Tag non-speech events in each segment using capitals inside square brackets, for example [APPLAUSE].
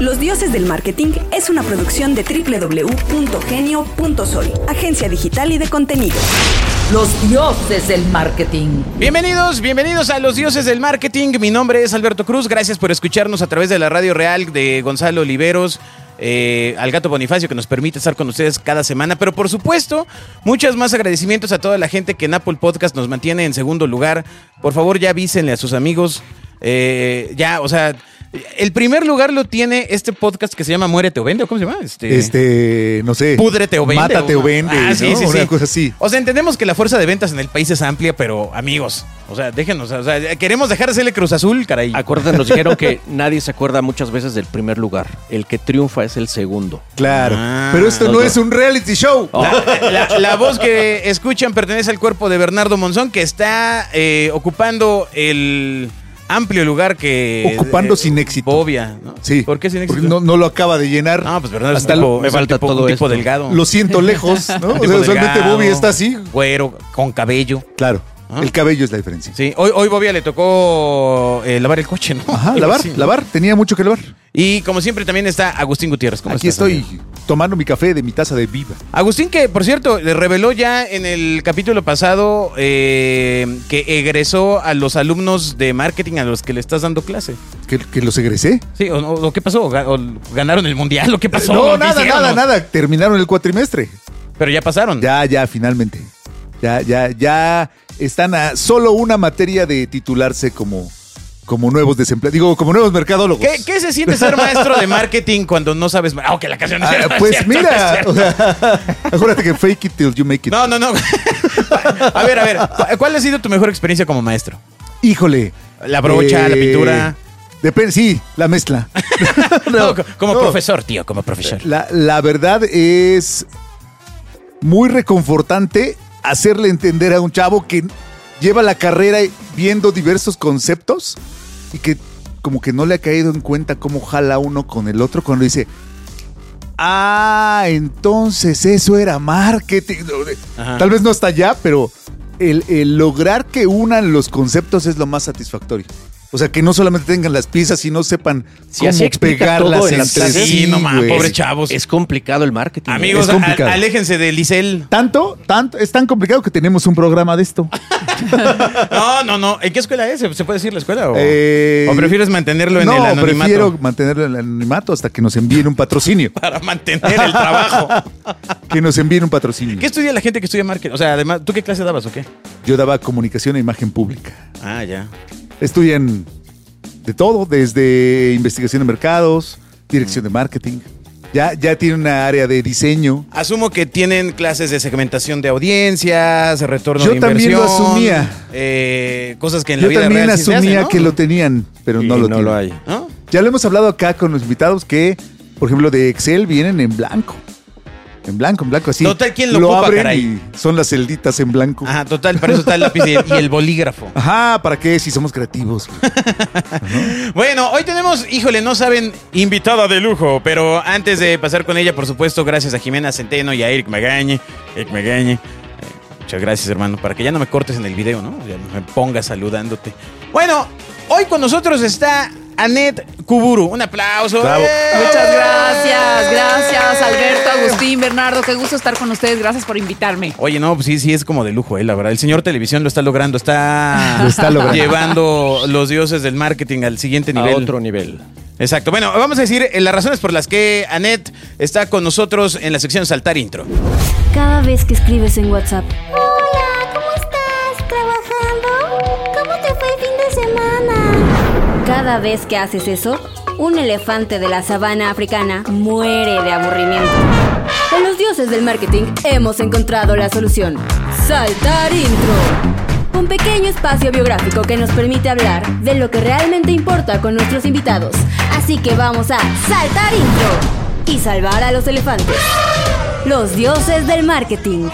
Los Dioses del Marketing es una producción de www.genio.sol, agencia digital y de contenido. Los dioses del marketing. Bienvenidos, bienvenidos a Los Dioses del Marketing. Mi nombre es Alberto Cruz. Gracias por escucharnos a través de la radio real de Gonzalo Oliveros. eh, al gato Bonifacio que nos permite estar con ustedes cada semana, pero por supuesto, muchos más agradecimientos a toda la gente que en Apple Podcast nos mantiene en segundo lugar. Por favor, ya avísenle a sus amigos. eh, ya, o sea, el primer lugar lo tiene este podcast que se llama Muérete o Vende, ¿o cómo se llama? Este, Este, no sé. Púdrete o vende. Mátate o vende. Ah, sí, ¿no? sí, Una sí. cosa así. O sea, entendemos que la fuerza de ventas en el país es amplia, pero amigos, o sea, déjenos, o sea, queremos dejar de serle Cruz Azul, caray. Acuérdense, nos dijeron que nadie se acuerda muchas veces del primer lugar. El que triunfa es el segundo. Claro. Ah. Pero esto no es un reality show. La, la- la voz que escuchan pertenece al cuerpo de Bernardo Monzón, que está eh, ocupando el amplio lugar que... Ocupando eh, sin éxito. Bobia, ¿no? Sí. ¿Por qué sin éxito? Porque no, no lo acaba de llenar. No, pues Bernardo Hasta me falta tipo- todo un tipo esto. delgado. Lo siento lejos, ¿no? [LAUGHS] O sea, usualmente delgado, Bobby está así. Güero, con cabello. Claro. Ah. El cabello es la diferencia. Sí, hoy, hoy Bobia le tocó eh, lavar el coche, ¿no? Ajá, lavar, lavar. Tenía mucho que lavar. Y como siempre también está Agustín Gutiérrez. ¿Cómo Aquí estás, estoy amigo? tomando mi café de mi taza de viva. Agustín que, por cierto, le reveló ya en el capítulo pasado eh, que egresó a los alumnos de marketing a los que le estás dando clase. Que, que los egresé. Sí, o, qué pasó? ¿O ga- o ¿Ganaron el mundial? ¿O qué pasó? no, ¿Qué nada, hicieron? nada, nada. Terminaron el cuatrimestre. Pero ya pasaron. Ya, ya, finalmente. Ya, ya, ya están a solo una materia de titularse como, como nuevos desempleados. Digo, como nuevos mercadólogos. ¿Qué, qué se siente ser maestro de marketing cuando no sabes? Ah, ok, la canción es Ah, es pues cierto, mira, cierto. o sea, [LAUGHS] acuérdate que fake it till you make it. No, no, no. [LAUGHS] a ver, a ver. ¿cu- ¿Cuál ha sido tu mejor experiencia como maestro? Híjole. La brocha, Eh, la pintura. Depende, sí, la mezcla. [LAUGHS] No, co- como no. profesor, tío, como profesor. La, la verdad es muy reconfortante hacerle entender a un chavo que lleva la carrera viendo diversos conceptos y que como que no le ha caído en cuenta cómo jala uno con el otro cuando dice, ah, entonces eso era marketing. Ajá. Tal vez no hasta allá, pero el, el lograr que unan los conceptos es lo más satisfactorio. O sea, que no solamente tengan las piezas, sino sepan Sí, cómo así pegarlas todo en entre sí. Sí, no mames, pobre chavos. Es complicado el marketing. Amigos, complicado. aléjense de Licel. Tanto, tanto, es tan complicado que tenemos un programa de esto. [LAUGHS] No, no, no. ¿En qué escuela es? ¿Se puede decir la escuela? ¿O, Eh, o prefieres mantenerlo en no, el anonimato? prefiero mantenerlo en el anonimato hasta que nos envíen un patrocinio. [LAUGHS] Para mantener el trabajo. [LAUGHS] que nos envíen un patrocinio. ¿Qué estudia la gente que estudia marketing? O sea, además, ¿tú qué clase dabas o qué? Yo daba comunicación e imagen pública. Ah, ya. Estudian de todo, desde investigación de mercados, dirección de marketing. Ya, ya tiene una área de diseño. Asumo que tienen clases de segmentación de audiencias, retorno Yo de también lo inversión. asumía. eh, cosas que en la Yo vida también real sí se asumía hacen, ¿no? que lo tenían, pero Y no lo no tienen. lo hay. ¿No? Ya lo hemos hablado acá con los invitados que, por ejemplo, de Excel vienen en blanco. En blanco, en blanco, así. Total, ¿quién lo ocupa, abren caray? y son las celditas en blanco. Ajá, total, para eso está el lápiz y el, y el bolígrafo. [LAUGHS] Ajá, ¿para qué? Si somos creativos. [LAUGHS] Bueno, hoy tenemos, híjole, no saben, invitada de lujo, pero antes de pasar con ella, por supuesto, gracias a Jimena Centeno y a Eric Magañe. Eric Magañe. eh, muchas gracias, hermano, para que ya no me cortes en el video, ¿no? Ya no me pongas saludándote. Bueno, hoy con nosotros está Anet Kuburu. Un aplauso. Bravo. ¡Eh! Muchas gracias, gracias Alberto, Agustín, Bernardo, qué gusto estar con ustedes, gracias por invitarme. Oye, no, pues sí, sí es como de lujo, eh, la verdad. El señor televisión lo está logrando, está, [LAUGHS] Lo está logrando. llevando los dioses del marketing al siguiente A nivel. otro nivel. Exacto. Bueno, vamos a decir eh, las razones por las que Anet está con nosotros en la sección Saltar Intro. Cada vez que escribes en WhatsApp, cada vez que haces eso, un elefante de la sabana africana muere de aburrimiento. En los dioses del marketing hemos encontrado la solución. Saltar intro. Un pequeño espacio biográfico que nos permite hablar de lo que realmente importa con nuestros invitados. Así que vamos a saltar intro y salvar a los elefantes. Los dioses del marketing.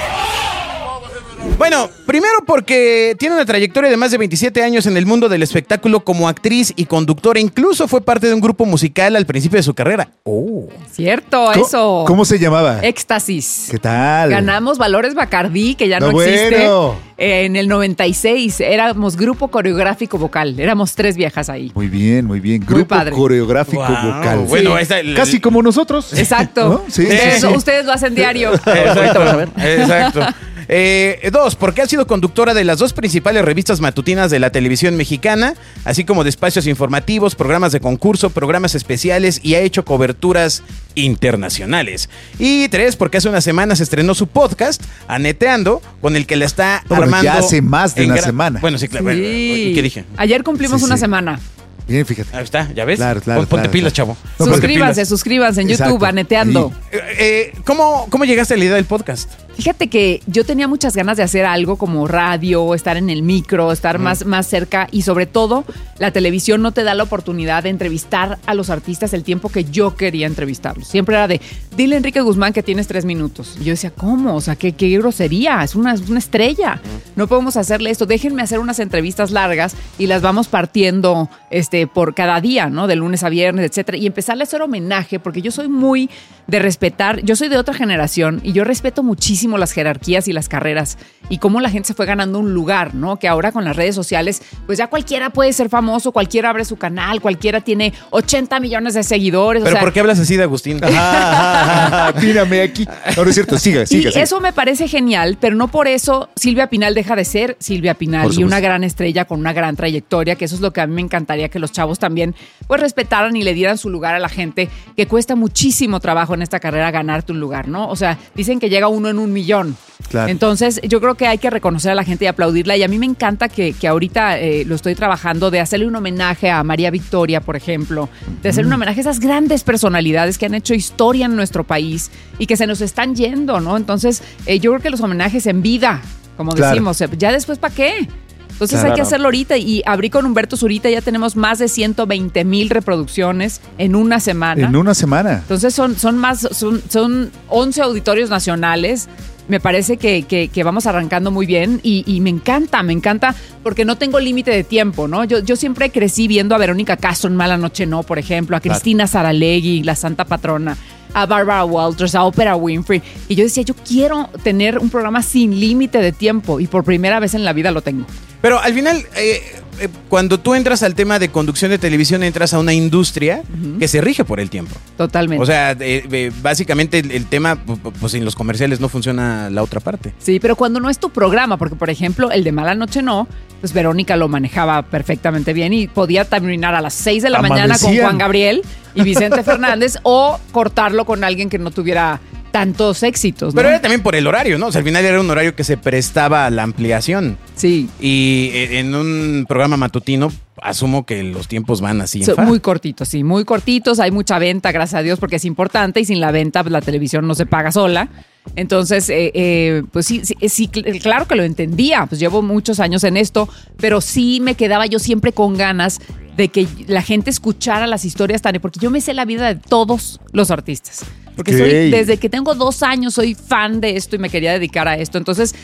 Bueno, primero porque tiene una trayectoria de más de 27 años en el mundo del espectáculo como actriz y conductora. Incluso fue parte de un grupo musical al principio de su carrera. Oh. Cierto, ¿Cómo- eso. ¿Cómo se llamaba? Éxtasis. ¿Qué tal? Ganamos Valores Bacardí, que ya no, No, existe. bueno. Eh, En el 96 éramos grupo coreográfico vocal. Éramos tres viejas ahí. Muy bien, muy bien. Muy Grupo padre. coreográfico Wow. vocal. Bueno, Sí. esta- el- Casi como nosotros. Exacto. ¿No? Sí, ustedes, sí, sí. ustedes lo hacen diario. Exacto. Exacto. Eh, dos, porque ha sido conductora de las dos principales revistas matutinas de la televisión mexicana, así como de espacios informativos, programas de concurso, programas especiales y ha hecho coberturas internacionales. Y tres, porque hace unas semanas estrenó su podcast, Aneteando, con el que la está No, bueno, armando. ya hace más de una semana. Bueno, sí, claro. Sí. Bueno, ¿y ¿Qué dije? Ayer cumplimos Sí, una sí. semana. Bien, fíjate. Ahí está, ¿ya ves? Claro, claro, Pon- Ponte claro, pilas, claro. chavo. No, suscríbanse, pilas. suscríbanse en Exacto. YouTube, aneteando. Sí. Eh, eh, ¿cómo, ¿Cómo llegaste a la idea del podcast? Fíjate que yo tenía muchas ganas de hacer algo como radio, estar en el micro, estar más, más cerca y sobre todo la televisión no te da la oportunidad de entrevistar a los artistas el tiempo que yo quería entrevistarlos. Siempre era de, dile a Enrique Guzmán que tienes tres minutos. Y yo decía, ¿cómo? O sea, qué, qué grosería, es una, es una estrella. No podemos hacerle esto. Déjenme hacer unas entrevistas largas y las vamos partiendo este, por cada día, ¿no? De lunes a viernes, etcétera. Y empezarle a hacer homenaje, porque yo soy muy de respetar, yo soy de otra generación y yo respeto muchísimo las jerarquías y las carreras y cómo la gente se fue ganando un lugar, ¿no? Que ahora con las redes sociales, pues ya cualquiera puede ser famoso, cualquiera abre su canal, cualquiera tiene 80 millones de seguidores. o ¿Pero sea, por qué hablas así de Agustín? [LAUGHS] Mírame aquí. No, no es cierto. Siga, y siga. siga. eso me parece genial, pero no por eso Silvia Pinal deja de ser Silvia Pinal y una gran estrella con una gran trayectoria, que eso es lo que a mí me encantaría que los chavos también pues respetaran y le dieran su lugar a la gente, que cuesta muchísimo trabajo en esta carrera ganarte un lugar, ¿no? O sea, dicen que llega uno en un millón. Claro. Entonces, yo creo que hay que reconocer a la gente y aplaudirla. Y a mí me encanta que, que ahorita eh, lo estoy trabajando de hacerle un homenaje a María Victoria, por ejemplo, de hacer un homenaje a esas grandes personalidades que han hecho historia en nuestro país y que se nos están yendo, ¿no? Entonces, eh, yo creo que los homenajes en vida, como Claro. decimos, eh, ya después, ¿para qué? Entonces hay que hacerlo ahorita y abrí con Humberto Zurita, ya tenemos más de 120 mil reproducciones en una semana. En una semana. Entonces son, son más, son, son 11 auditorios nacionales. Me parece que, que- que vamos arrancando muy bien y, y me encanta, me encanta porque no tengo límite de tiempo, ¿no? Yo, yo siempre crecí viendo a Verónica Castro en Mala Noche No, por ejemplo, a Cristina Saralegui, la Santa Patrona, a Barbara Walters, a Oprah Winfrey. Y yo decía, yo quiero tener un programa sin límite de tiempo y por primera vez en la vida lo tengo. Pero al final, eh, eh, cuando tú entras al tema de conducción de televisión, entras a una industria que se rige por el tiempo. Totalmente. O sea, eh, eh, básicamente el, el tema, pu- pu- pues en los comerciales no funciona la otra parte. Sí, pero cuando no es tu programa, porque por ejemplo el de Mala Noche no, pues Verónica lo manejaba perfectamente bien y podía terminar a las 6 de la mañana con Amanecían. Juan Gabriel y Vicente [LAUGHS] Fernández o cortarlo con alguien que no tuviera tantos éxitos. ¿no? Pero era también por el horario, ¿no? O sea, al final era un horario que se prestaba a la ampliación. Sí, Y eh, en un programa matutino, asumo que los tiempos van así. muy cortitos, sí, muy cortitos. Hay mucha venta, gracias a Dios, porque es importante y sin la venta pues, la televisión no se paga sola. Entonces, eh, eh, pues sí, sí, sí, cl- claro que lo entendía, pues llevo muchos años en esto, pero sí me quedaba yo siempre con ganas de que la gente escuchara las historias tan... Porque yo me sé la vida de todos los artistas. Porque soy, desde que tengo dos años soy fan de esto y me quería dedicar a esto. Entonces,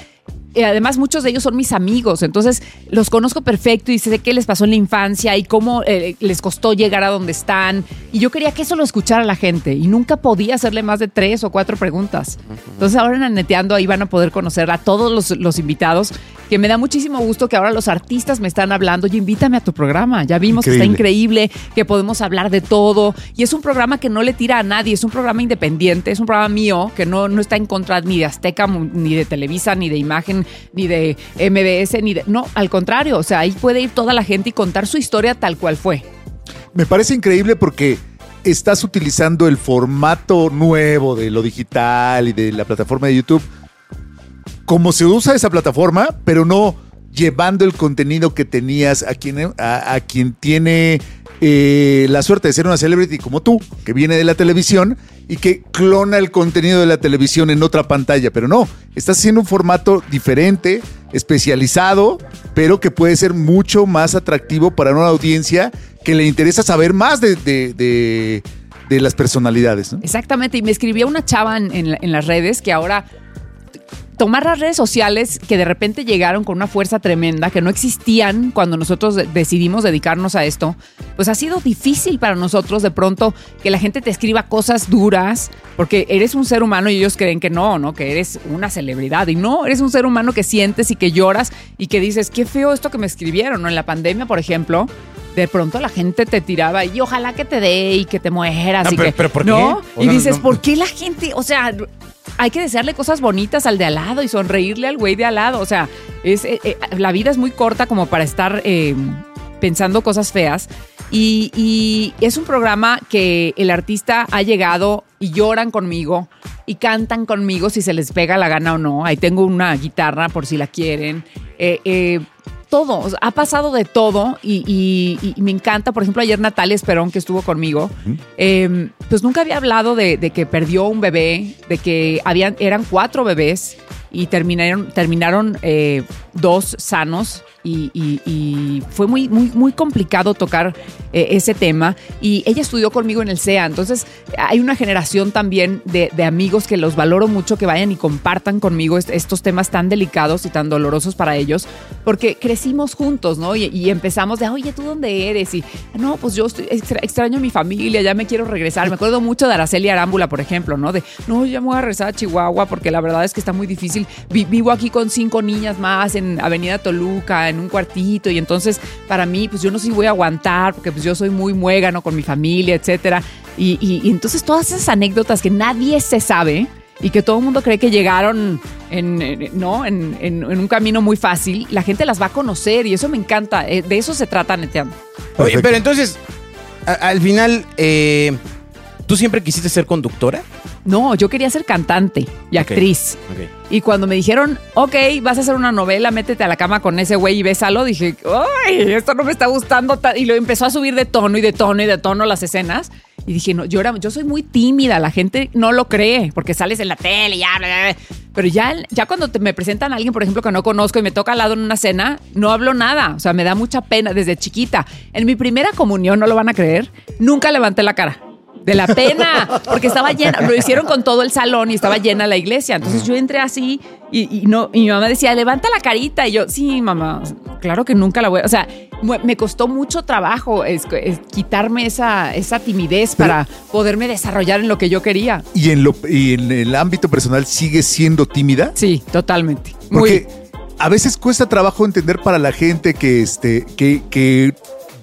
eh, además muchos de ellos son mis amigos, entonces los conozco perfecto y sé qué les pasó en la infancia y cómo eh, les costó llegar a donde están. Y yo quería que eso lo escuchara la gente y nunca podía hacerle más de tres o cuatro preguntas. Entonces ahora en Neteando ahí van a poder conocer a todos los, los invitados, que me da muchísimo gusto que ahora los artistas me están hablando, oye, invítame a tu programa, ya vimos que está Increíble. increíble, que podemos hablar de todo. Y es un programa que no le tira a nadie, es un programa independiente, es un programa mío que no, no está en contra ni de Azteca, ni de Televisa, ni de Imagen, ni de MBS, ni de... No, al contrario, o sea, ahí puede ir toda la gente y contar su historia tal cual fue. Me parece increíble porque estás utilizando el formato nuevo de lo digital y de la plataforma de YouTube como se usa esa plataforma, pero no llevando el contenido que tenías a quien, a, quien tiene eh, la suerte de ser una celebrity como tú, que viene de la televisión y que clona el contenido de la televisión en otra pantalla. Pero no, estás haciendo un formato diferente, especializado, pero que puede ser mucho más atractivo para una audiencia que le interesa saber más de, de- las personalidades. Exactamente, y me escribía una chava en las redes que ahora tomar las redes sociales que de repente llegaron con una fuerza tremenda, que no existían cuando nosotros de- decidimos dedicarnos a esto, pues ha sido difícil para nosotros de pronto que la gente te escriba cosas duras, porque eres un ser humano y ellos creen que no, ¿no? Que eres una celebridad. Y no, eres un ser humano que sientes y que lloras y que dices, qué feo esto que me escribieron, ¿no? En la pandemia, por ejemplo. De pronto la gente te tiraba y ojalá que te dé y que te mueras. Ah, y pero- que, pero ¿por ¿no? qué? O Y dices, no- ¿por qué la gente? O sea, hay que desearle cosas bonitas al de al lado y sonreírle al güey de al lado. O sea, eh, eh, la vida es muy corta como para estar eh, pensando cosas feas. Y, es un programa que el artista ha llegado y lloran conmigo y cantan conmigo si se les pega la gana o no. Ahí tengo una guitarra por si la quieren. Eh, todo, o sea, ha pasado de todo y, y- y me encanta. Por ejemplo, ayer Natalia Esperón, que estuvo conmigo, eh, pues nunca había hablado de, de que perdió un bebé, de que habían, eran cuatro bebés y terminaron, terminaron eh, dos sanos. Y, fue muy, muy, muy complicado tocar eh, ese tema. Y ella estudió conmigo en el CEA. Entonces, hay una generación también de, amigos que los valoro mucho, que vayan y compartan conmigo est- estos temas tan delicados y tan dolorosos para ellos, porque crecimos juntos, ¿no? Y, empezamos de, oye, ¿tú dónde eres? Y, no, pues yo estoy- extra- extraño a mi familia, ya me quiero regresar. Me acuerdo mucho de Araceli Arámbula, por ejemplo, ¿no? De, no, ya me voy a regresar a Chihuahua porque la verdad es que está muy difícil. Vi- vivo aquí con cinco niñas más en Avenida Toluca, en un cuartito, y entonces para mí, pues yo no sé si voy a aguantar porque pues yo soy muy muégano con mi familia, etcétera. Y, y- y entonces todas esas anécdotas que nadie se sabe y que todo el mundo cree que llegaron en, en- ¿no? En, en- en un camino muy fácil, la gente las va a conocer y eso me encanta. Eh, De eso se trata, Neteando. Oye, pero entonces, a- al final, eh, ¿tú siempre quisiste ser conductora? No, yo quería ser cantante y Ok. actriz. Ok. Y cuando me dijeron, ok, vas a hacer una novela, métete a la cama con ese güey y bésalo, dije, ay, esto no me está gustando. ta-". Y lo empezó a subir de tono y de tono y de tono las escenas. Y dije, no, yo, era, yo soy muy tímida, la gente no lo cree, porque sales en la tele y ya, bla, bla, bla. Pero ya, ya cuando te- me presentan a alguien, por ejemplo, que no conozco y me toca al lado en una cena, no hablo nada. O sea, me da mucha pena desde chiquita. En mi primera comunión, no lo van a creer, nunca levanté la cara. De la pena, porque estaba llena, lo hicieron con todo el salón y estaba llena la iglesia. Entonces yo entré así y, y no, y mi mamá decía, levanta la carita. Y yo, sí, mamá, claro que nunca la voy a. O sea, me costó mucho trabajo es- es quitarme esa, esa timidez para poderme desarrollar en lo que yo quería. ¿Y en, lo, y en el ámbito personal sigue siendo tímida? Sí, totalmente. Muy, Porque a veces cuesta trabajo entender para la gente que, este, que, que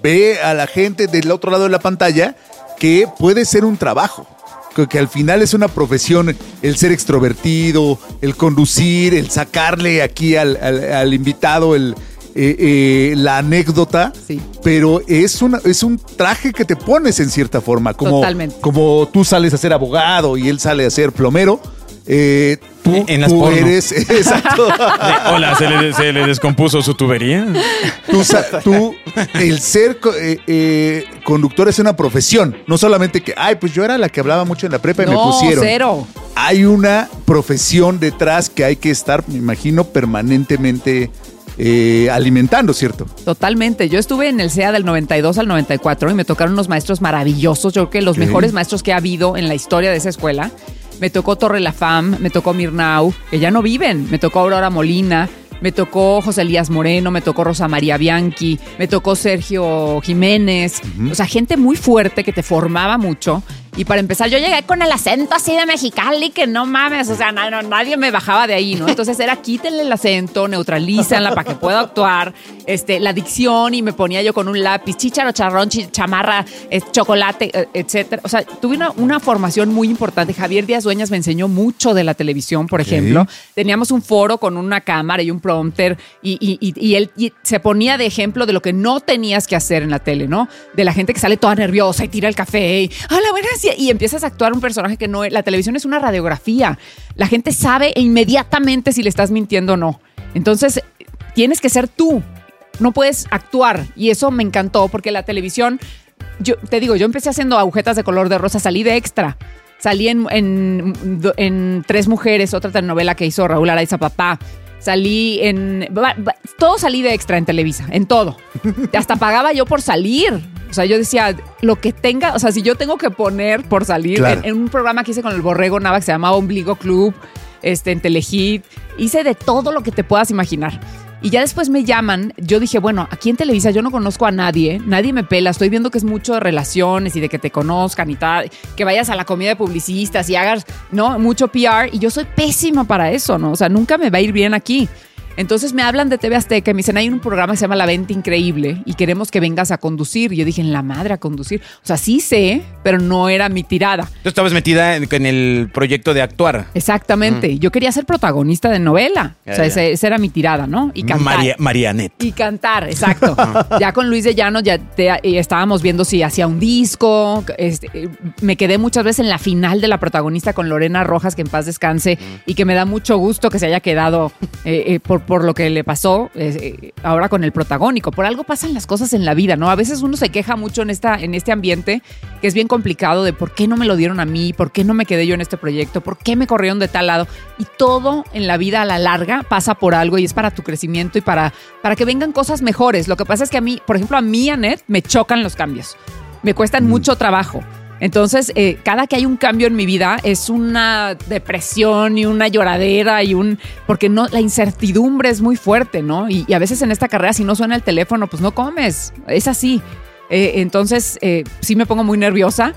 ve a la gente del otro lado de la pantalla que puede ser un trabajo. Que, que al final es una profesión el ser extrovertido, el conducir, el sacarle aquí al, al- al invitado el, eh, eh, la anécdota. Sí. Pero es, una, es un traje que te pones en cierta forma. Como, Totalmente. como tú sales a ser abogado y él sale a ser plomero. Eh, tú, En las tú porno. eres. [LAUGHS] Exacto. Hola, ¿se le, se le descompuso su tubería? tú, el ser eh, eh, conductor es una profesión. No solamente que, ay, pues yo era la que hablaba mucho en la prepa y me no, pusieron. cero. Hay una profesión detrás que hay que estar, me imagino, permanentemente eh, alimentando, ¿cierto? Totalmente. Yo estuve en el CEA del 92 al 94 y me tocaron unos maestros maravillosos. Yo creo que los mejores maestros que ha habido en la historia de esa escuela. Me tocó Torre La Fam, me tocó Mirnau, que ya no viven. Me tocó Aurora Molina, me tocó José Elías Moreno, me tocó Rosa María Bianchi, me tocó Sergio Jiménez. O sea, gente muy fuerte que te formaba mucho. Y para empezar, yo llegué con el acento así de Mexicali, que no mames, o sea, na- no, nadie me bajaba de ahí, ¿no? Entonces era quítenle el acento, neutralízanla para que pueda actuar, este, la dicción y me ponía yo con un lápiz, chícharo, charrón, chamarra, eh, chocolate, eh, etcétera. O sea, tuve una, una formación muy importante. Javier Díaz Dueñas me enseñó mucho de la televisión, por ejemplo. Teníamos un foro con una cámara y un prompter y, y- y- y él se ponía de ejemplo de lo que no tenías que hacer en la tele, ¿no? De la gente que sale toda nerviosa y tira el café y, hola, buenas, y, empiezas a actuar un personaje que no. La televisión es una radiografía. La gente sabe inmediatamente si le estás mintiendo o no. Entonces, tienes que ser tú. No puedes actuar. Y eso me encantó porque la televisión, yo te digo, yo empecé haciendo agujetas de color de rosa, salí de extra. Salí en, en, en Tres Mujeres, otra telenovela que hizo Raúl Araiza Papá. Salí en. Todo salí de extra en Televisa, en todo. Hasta pagaba yo por salir. O sea, yo decía, lo que tenga, o sea, si yo tengo que poner por salir Claro. en, en un programa que hice con el Borrego Nava que se llamaba Ombligo Club, este, en Telehit, hice de todo lo que te puedas imaginar. Y ya después me llaman, yo dije, bueno, aquí en Televisa yo no conozco a nadie, nadie me pela, estoy viendo que es mucho de relaciones y de que te conozcan y tal, que vayas a la comida de publicistas y hagas, ¿no? Mucho PR y yo soy pésima para eso, ¿no? O sea, nunca me va a ir bien aquí. Entonces me hablan de TV Azteca y me dicen, hay un programa que se llama La Venta Increíble y queremos que vengas a conducir. Y yo dije, en la madre a conducir. O sea, sí sé, pero no era mi tirada. Tú estabas metida en, en el proyecto de actuar. Exactamente. Yo quería ser protagonista de novela. Ya, o sea, esa era mi tirada, ¿no? Y cantar. María, Marianet. Y cantar, exacto. [LAUGHS] ya con Luis de Llano ya te- eh, estábamos viendo si hacía un disco. este, eh, me quedé muchas veces en la final de la protagonista con Lorena Rojas, que en paz descanse, y que me da mucho gusto que se haya quedado eh, eh, por, por lo que le pasó eh, eh, ahora con el protagónico. Por algo pasan las cosas en la vida, ¿no? A veces uno se queja mucho en, esta, en este ambiente que es bien complicado de por qué no me lo dieron a mí, por qué no me quedé yo en este proyecto, por qué me corrieron de tal lado. Y todo en la vida a la larga pasa por algo y es para tu crecimiento y para, para que vengan cosas mejores. Lo que pasa es que a mí, por ejemplo, a mí, Anet, me chocan los cambios. Me cuestan mucho trabajo. Entonces, eh, cada que hay un cambio en mi vida es una depresión y una lloradera y un... Porque no, la incertidumbre es muy fuerte, ¿no? Y, a veces en esta carrera, si no suena el teléfono, pues no comes. Es así. Eh, entonces, eh, sí me pongo muy nerviosa,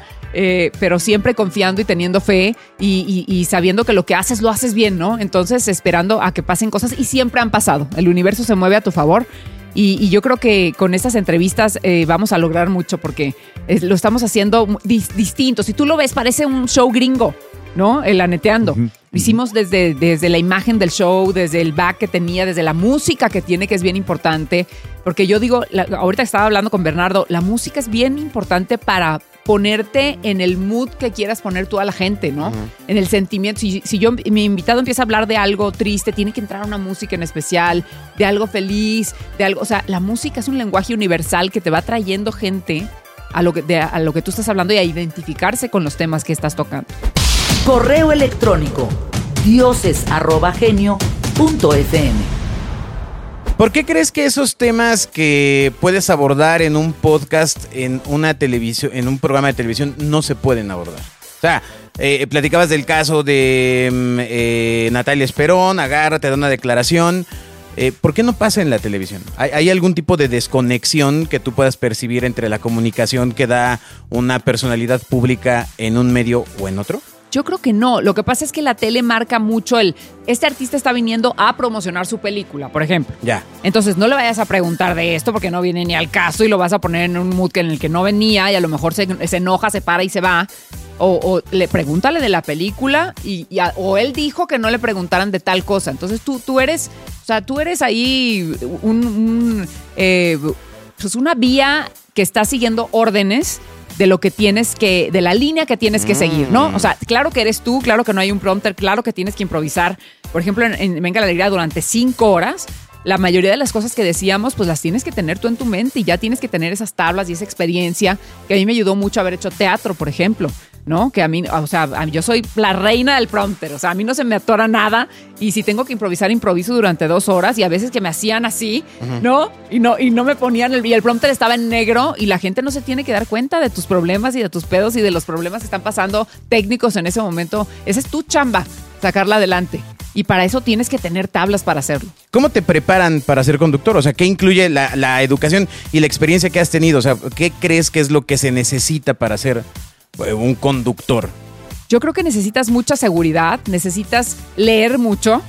pero siempre confiando y teniendo fe y sabiendo que lo que haces lo haces bien, ¿no? Entonces, esperando a que pasen cosas y siempre han pasado. El universo se mueve a tu favor. Y, y yo creo que con estas entrevistas eh, vamos a lograr mucho porque eh, lo estamos haciendo dis- distinto. Si tú lo ves, parece un show gringo, ¿no? El aneteando. Lo Hicimos desde, desde la imagen del show, desde el back que tenía, desde la música que tiene, que es bien importante. Porque yo digo, la- ahorita estaba hablando con Bernardo, la música es bien importante para ponerte en el mood que quieras poner tú a la gente, ¿no? En el sentimiento. Si, si yo, mi invitado empieza a hablar de algo triste, tiene que entrar una música en especial, de algo feliz, de algo. O sea, la música es un lenguaje universal que te va trayendo gente a lo que, de- a lo que tú estás hablando y a identificarse con los temas que estás tocando. Correo electrónico dioses@genio.fm. ¿Por qué crees que esos temas que puedes abordar en un podcast, en una televisión, en un programa de televisión, no se pueden abordar? O sea, eh, platicabas del caso de mm, eh, Natalia Esperón, agarra, te da una declaración. Eh, ¿Por qué no pasa en la televisión? ¿Hay, hay algún tipo de desconexión que tú puedas percibir entre la comunicación que da una personalidad pública en un medio o en otro? Yo creo que no. Lo que pasa es que la tele marca mucho el. Este artista está viniendo a promocionar su película, por ejemplo. Ya. Entonces no le vayas a preguntar de esto porque no viene ni al caso y lo vas a poner en un mood en el que no venía y a lo mejor se, se enoja, se para y se va. O, o le pregúntale de la película y, y a- o él dijo que no le preguntaran de tal cosa. Entonces tú, tú eres, o sea, tú eres ahí un, un, eh, pues una vía que está siguiendo órdenes de lo que tienes que, de la línea que tienes que seguir, ¿no? O sea, claro que eres tú, claro que no hay un prompter, claro que tienes que improvisar. Por ejemplo, en, en Venga la Alegría durante cinco horas, la mayoría de las cosas que decíamos, pues las tienes que tener tú en tu mente y ya tienes que tener esas tablas y esa experiencia, que a mí me ayudó mucho haber hecho teatro, por ejemplo. ¿No? Que a mí, o sea, yo soy la reina del prompter, o sea, a mí no se me atora nada y si tengo que improvisar, improviso durante dos horas y a veces que me hacían así, ¿no? Y no, y no me ponían el, y el prompter estaba en negro y la gente no se tiene que dar cuenta de tus problemas y de tus pedos y de los problemas que están pasando técnicos en ese momento. Esa es tu chamba, sacarla adelante. Y para eso tienes que tener tablas para hacerlo. ¿Cómo te preparan para ser conductor? O sea, ¿qué incluye la, la educación y la experiencia que has tenido? O sea, ¿qué crees que es lo que se necesita para ser un conductor? Yo creo que necesitas mucha seguridad, necesitas leer mucho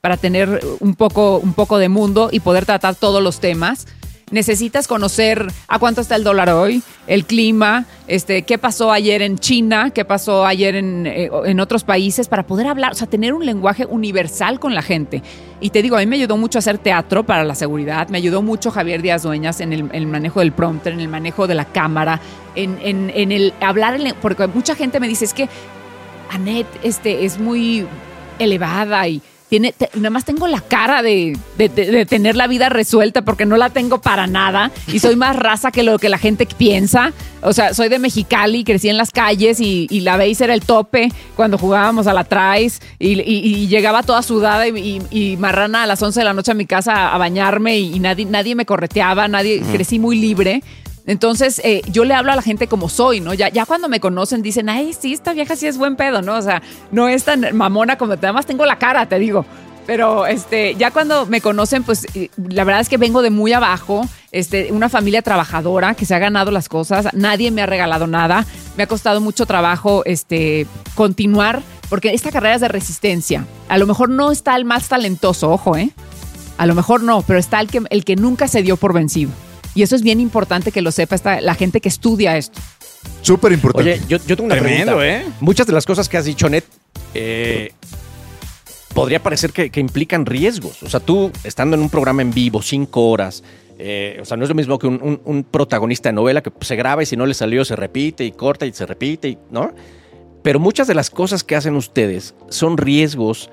para tener un poco, un poco de mundo y poder tratar todos los temas. Necesitas conocer a cuánto está el dólar hoy, el clima, este, qué pasó ayer en China, qué pasó ayer en, eh, en otros países, para poder hablar, o sea, tener un lenguaje universal con la gente. Y te digo, a mí me ayudó mucho hacer teatro para la seguridad, me ayudó mucho Javier Díaz Dueñas en el, manejo del prompter, en el manejo de la cámara, en, en- en el hablar, porque mucha gente me dice, es que Anet este, es muy elevada y tiene, te- nada más tengo la cara de, de- de- de tener la vida resuelta porque no la tengo para nada y soy más raza que lo que la gente piensa. O sea, soy de Mexicali, crecí en las calles y, y la base era el tope cuando jugábamos a la traes y, y- y llegaba toda sudada y, marrana a las 11 de la noche a mi casa a, bañarme y, y nadie, nadie me correteaba, nadie, crecí muy libre. Entonces, eh, yo le hablo a la gente como soy, ¿no? Ya, cuando me conocen dicen, ay, sí, esta vieja sí es buen pedo, ¿no? O sea, no es tan mamona como te más tengo la cara, te digo. Pero este, ya cuando me conocen, pues eh, la verdad es que vengo de muy abajo, este, una familia trabajadora que se ha ganado las cosas, nadie me ha regalado nada, me ha costado mucho trabajo este, continuar, porque esta carrera es de resistencia. A lo mejor no está el más talentoso, ojo, ¿eh? A lo mejor no, pero está el que, el que nunca se dio por vencido. Y eso es bien importante que lo sepa esta, la gente que estudia esto. Súper importante. Oye, yo, yo tengo una Tremendo, pregunta. ¿eh? Muchas de las cosas que has dicho, Net, eh, podría parecer que, que implican riesgos. O sea, tú estando en un programa en vivo, cinco horas, eh, o sea, no es lo mismo que un, un- un protagonista de novela que se graba y si no le salió se repite y corta y se repite, y, ¿no? Pero muchas de las cosas que hacen ustedes son riesgos,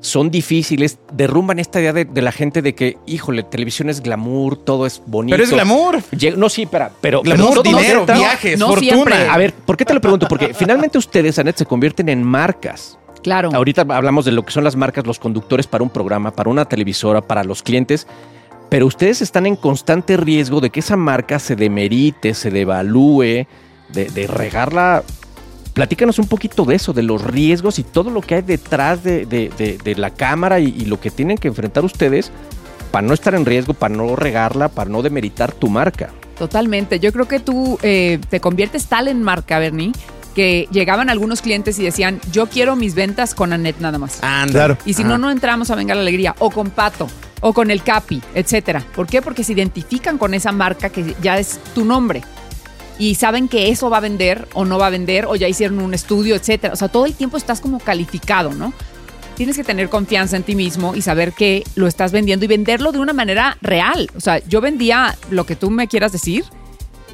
son difíciles, derrumban esta idea de, de la gente de que, híjole, televisión es glamour, todo es bonito. Pero es glamour. Lleg- No, sí, espera, pero... Glamour, pero dinero, no- viajes, no fortuna. siempre. a ver, ¿por qué te lo pregunto? Porque finalmente ustedes, Anet, se convierten en marcas. Claro. Ahorita hablamos de lo que son las marcas, los conductores para un programa, para una televisora, para los clientes, pero ustedes están en constante riesgo de que esa marca se demerite, se devalúe, de, de regarla. Platícanos un poquito de eso, de los riesgos y todo lo que hay detrás de, de- de- de la cámara y, y lo que tienen que enfrentar ustedes para no estar en riesgo, para no regarla, para no demeritar tu marca. Totalmente. Yo creo que tú eh, te conviertes tal en marca, Bernie, que llegaban algunos clientes y decían, yo quiero mis ventas con Anet nada más. Anda. Claro. Y si no, no entramos a Venga la Alegría, o con Pato, o con el Capi, etcétera. ¿Por qué? Porque se identifican con esa marca que ya es tu nombre. Y saben que eso va a vender o no va a vender, o ya hicieron un estudio, etcétera. O sea, todo el tiempo estás como calificado, ¿no? Tienes que tener confianza en ti mismo y saber que lo estás vendiendo y venderlo de una manera real. O sea, yo vendía lo que tú me quieras decir,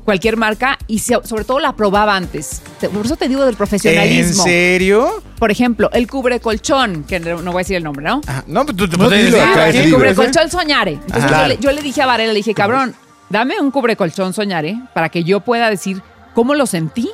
cualquier marca, y sobre todo la probaba antes. Te- Por eso te digo del ¿En profesionalismo. serio? Por ejemplo, el cubre colchón, que no voy a decir el nombre, ¿no? Ajá. No, pues tú te No, puedes decir. el libre. cubre colchón soñare. Entonces Ajá. yo, le, yo le dije a Varela, le dije, cabrón, dame un cubre colchón soñare para que yo pueda decir cómo lo sentí.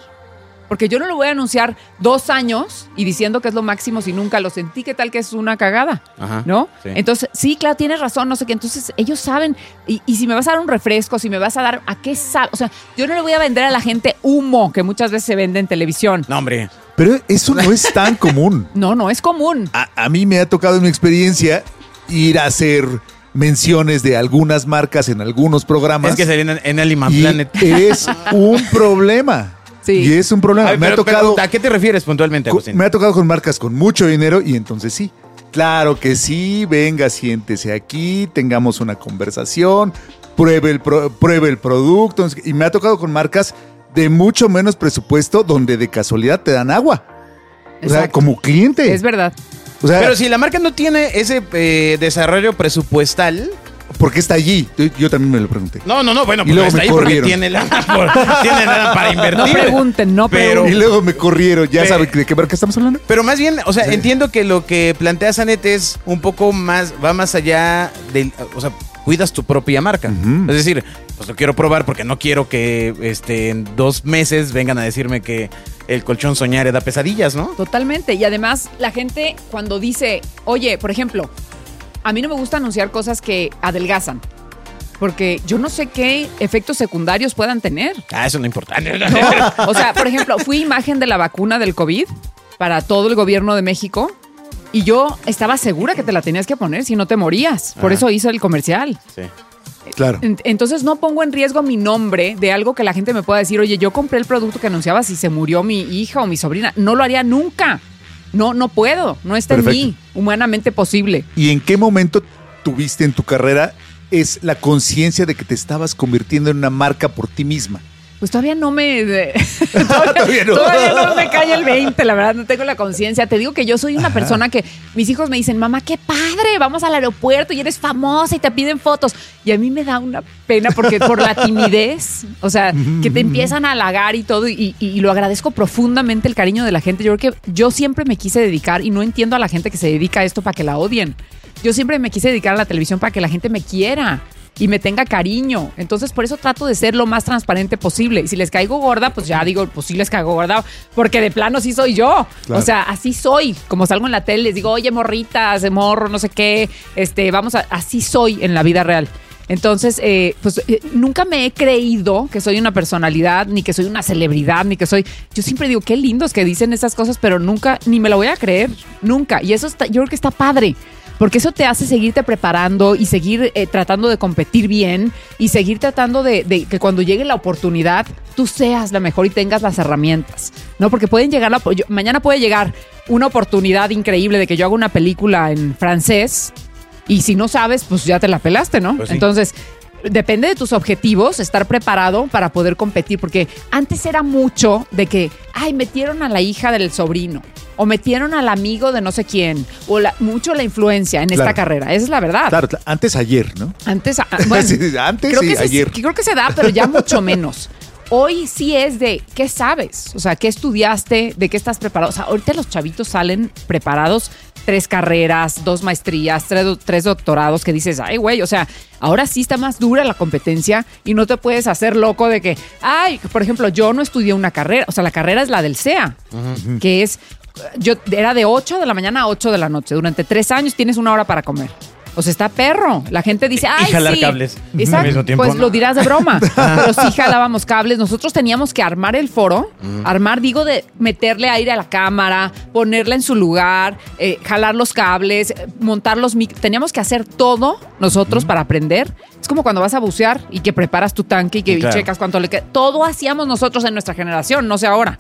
Porque yo no lo voy a anunciar dos años y diciendo que es lo máximo si nunca lo sentí, ¿qué tal que es una cagada? Ajá, ¿No? sí. Entonces, sí, claro, tienes razón, no sé qué. Entonces, ellos saben, y, y si me vas a dar un refresco, si me vas a dar, ¿a qué sabe? O sea, yo no le voy a vender a la gente humo que muchas veces se vende en televisión. No, hombre. Pero eso no es tan común. [LAUGHS] No, no, es común. A, a mí me ha tocado en mi experiencia ir a hacer menciones de algunas marcas en algunos programas. Es que salían en, en Animal y Planet. [LAUGHS] es un problema. Sí. Y es un problema. A ver, me, ha pero, tocado, ¿A qué te refieres puntualmente, Agustín? me ha tocado con marcas con mucho dinero y entonces sí. Claro que sí, venga, siéntese aquí, tengamos una conversación, pruebe el, pro- pruebe el producto. Y me ha tocado con marcas de mucho menos presupuesto donde de casualidad te dan agua. O sea, como cliente. Es verdad. Pero si la marca no tiene ese eh, desarrollo presupuestal. ¿Por qué está allí? Yo, yo también me lo pregunté. No, no, no, bueno, Y pues luego está me ahí porque corrieron. tiene lana, por- tiene lana para invertir. No pregunten, no Pero- pregunten. Y luego me corrieron. ¿Ya Pe- saben de qué marca estamos hablando? Pero más bien, o sea, entiendo que lo que plantea Sanet es un poco más, va más allá del, o sea, cuidas tu propia marca. Ujú. Es decir, pues lo quiero probar porque no quiero que este, en dos meses vengan a decirme que el colchón soñare da pesadillas, ¿no? Totalmente. Y además, la gente cuando dice, oye, por ejemplo, a mí no me gusta anunciar cosas que adelgazan. Porque yo no sé qué efectos secundarios puedan tener. Ah, eso no importa. [LAUGHS] No, o sea, por ejemplo, fui imagen de la vacuna del COVID para todo el gobierno de México y yo estaba segura que te la tenías que poner si no te morías. Por Ajá. eso hice el comercial. Sí. Claro. En- Entonces no pongo en riesgo mi nombre de algo que la gente me pueda decir, oye, yo compré el producto que anunciaba si se murió mi hija o mi sobrina. No lo haría nunca. No, no puedo. No está Perfecto. en mí, humanamente posible. ¿Y en qué momento tuviste en tu carrera es la conciencia de que te estabas convirtiendo en una marca por ti misma? Pues todavía no me. de- [LAUGHS] Todavía todavía, no. todavía no me cae el 20, la verdad, no tengo la conciencia. Te digo que yo soy una persona que mis hijos me dicen, mamá, qué padre, vamos al aeropuerto y eres famosa y te piden fotos. Y a mí me da una pena porque por la timidez, o sea, que te empiezan a halagar y todo, y, y- y lo agradezco profundamente el cariño de la gente. Yo creo que yo siempre me quise dedicar y no entiendo a la gente que se dedica a esto para que la odien. Yo siempre me quise dedicar a la televisión para que la gente me quiera y me tenga cariño. Entonces, por eso trato de ser lo más transparente posible. Y si les caigo gorda, pues ya digo, pues sí les caigo gorda, porque de plano sí soy yo. Claro. O sea, así soy. Como salgo en la tele, les digo, oye, morritas, de morro, no sé qué, este, vamos a, así soy en la vida real. Entonces, eh, pues eh, nunca me he creído que soy una personalidad, ni que soy una celebridad, ni que soy. Yo siempre digo, qué lindos que dicen esas cosas, pero nunca, ni me lo voy a creer, nunca. Y eso está, yo creo que está padre. Porque eso te hace seguirte preparando y seguir eh, tratando de competir bien y seguir tratando de, de que cuando llegue la oportunidad tú seas la mejor y tengas las herramientas. ¿No? Porque pueden llegar, la, yo- mañana puede llegar una oportunidad increíble de que yo haga una película en francés y si no sabes, pues ya te la pelaste, ¿no? Pues sí. Entonces, depende de tus objetivos, estar preparado para poder competir, porque antes era mucho de que, ay, metieron a la hija del sobrino, o metieron al amigo de no sé quién, o la- mucho la influencia en esta carrera, esa es la verdad. Claro, cl- antes ayer, ¿no? Antes, [LAUGHS] bueno, Sí, antes creo y que se- creo que se da, pero ya mucho [LAUGHS] menos. Hoy sí es de qué sabes, o sea, qué estudiaste, de qué estás preparado. O sea, ahorita los chavitos salen preparados, tres carreras, dos maestrías, tres, tres doctorados, que dices, ay, güey, o sea, ahora sí está más dura la competencia y no te puedes hacer loco de que, ay, por ejemplo, yo no estudié una carrera, o sea, la carrera es la del SEA, que es, yo era de 8 de la mañana a 8 de la noche. Durante tres años tienes una hora para comer. O sea, está perro. La gente dice, Y ay, jalar sí. cables al mismo tiempo, Pues lo dirás de broma. [LAUGHS] Pero sí jalábamos cables. Nosotros teníamos que armar el foro. Armar, digo, de meterle aire a la cámara, ponerla en su lugar, eh, jalar los cables, eh, montar los mic. Teníamos que hacer todo nosotros para aprender. Es como cuando vas a bucear y que preparas tu tanque y que claro. checas cuánto le queda. Todo hacíamos nosotros en nuestra generación, no sé ahora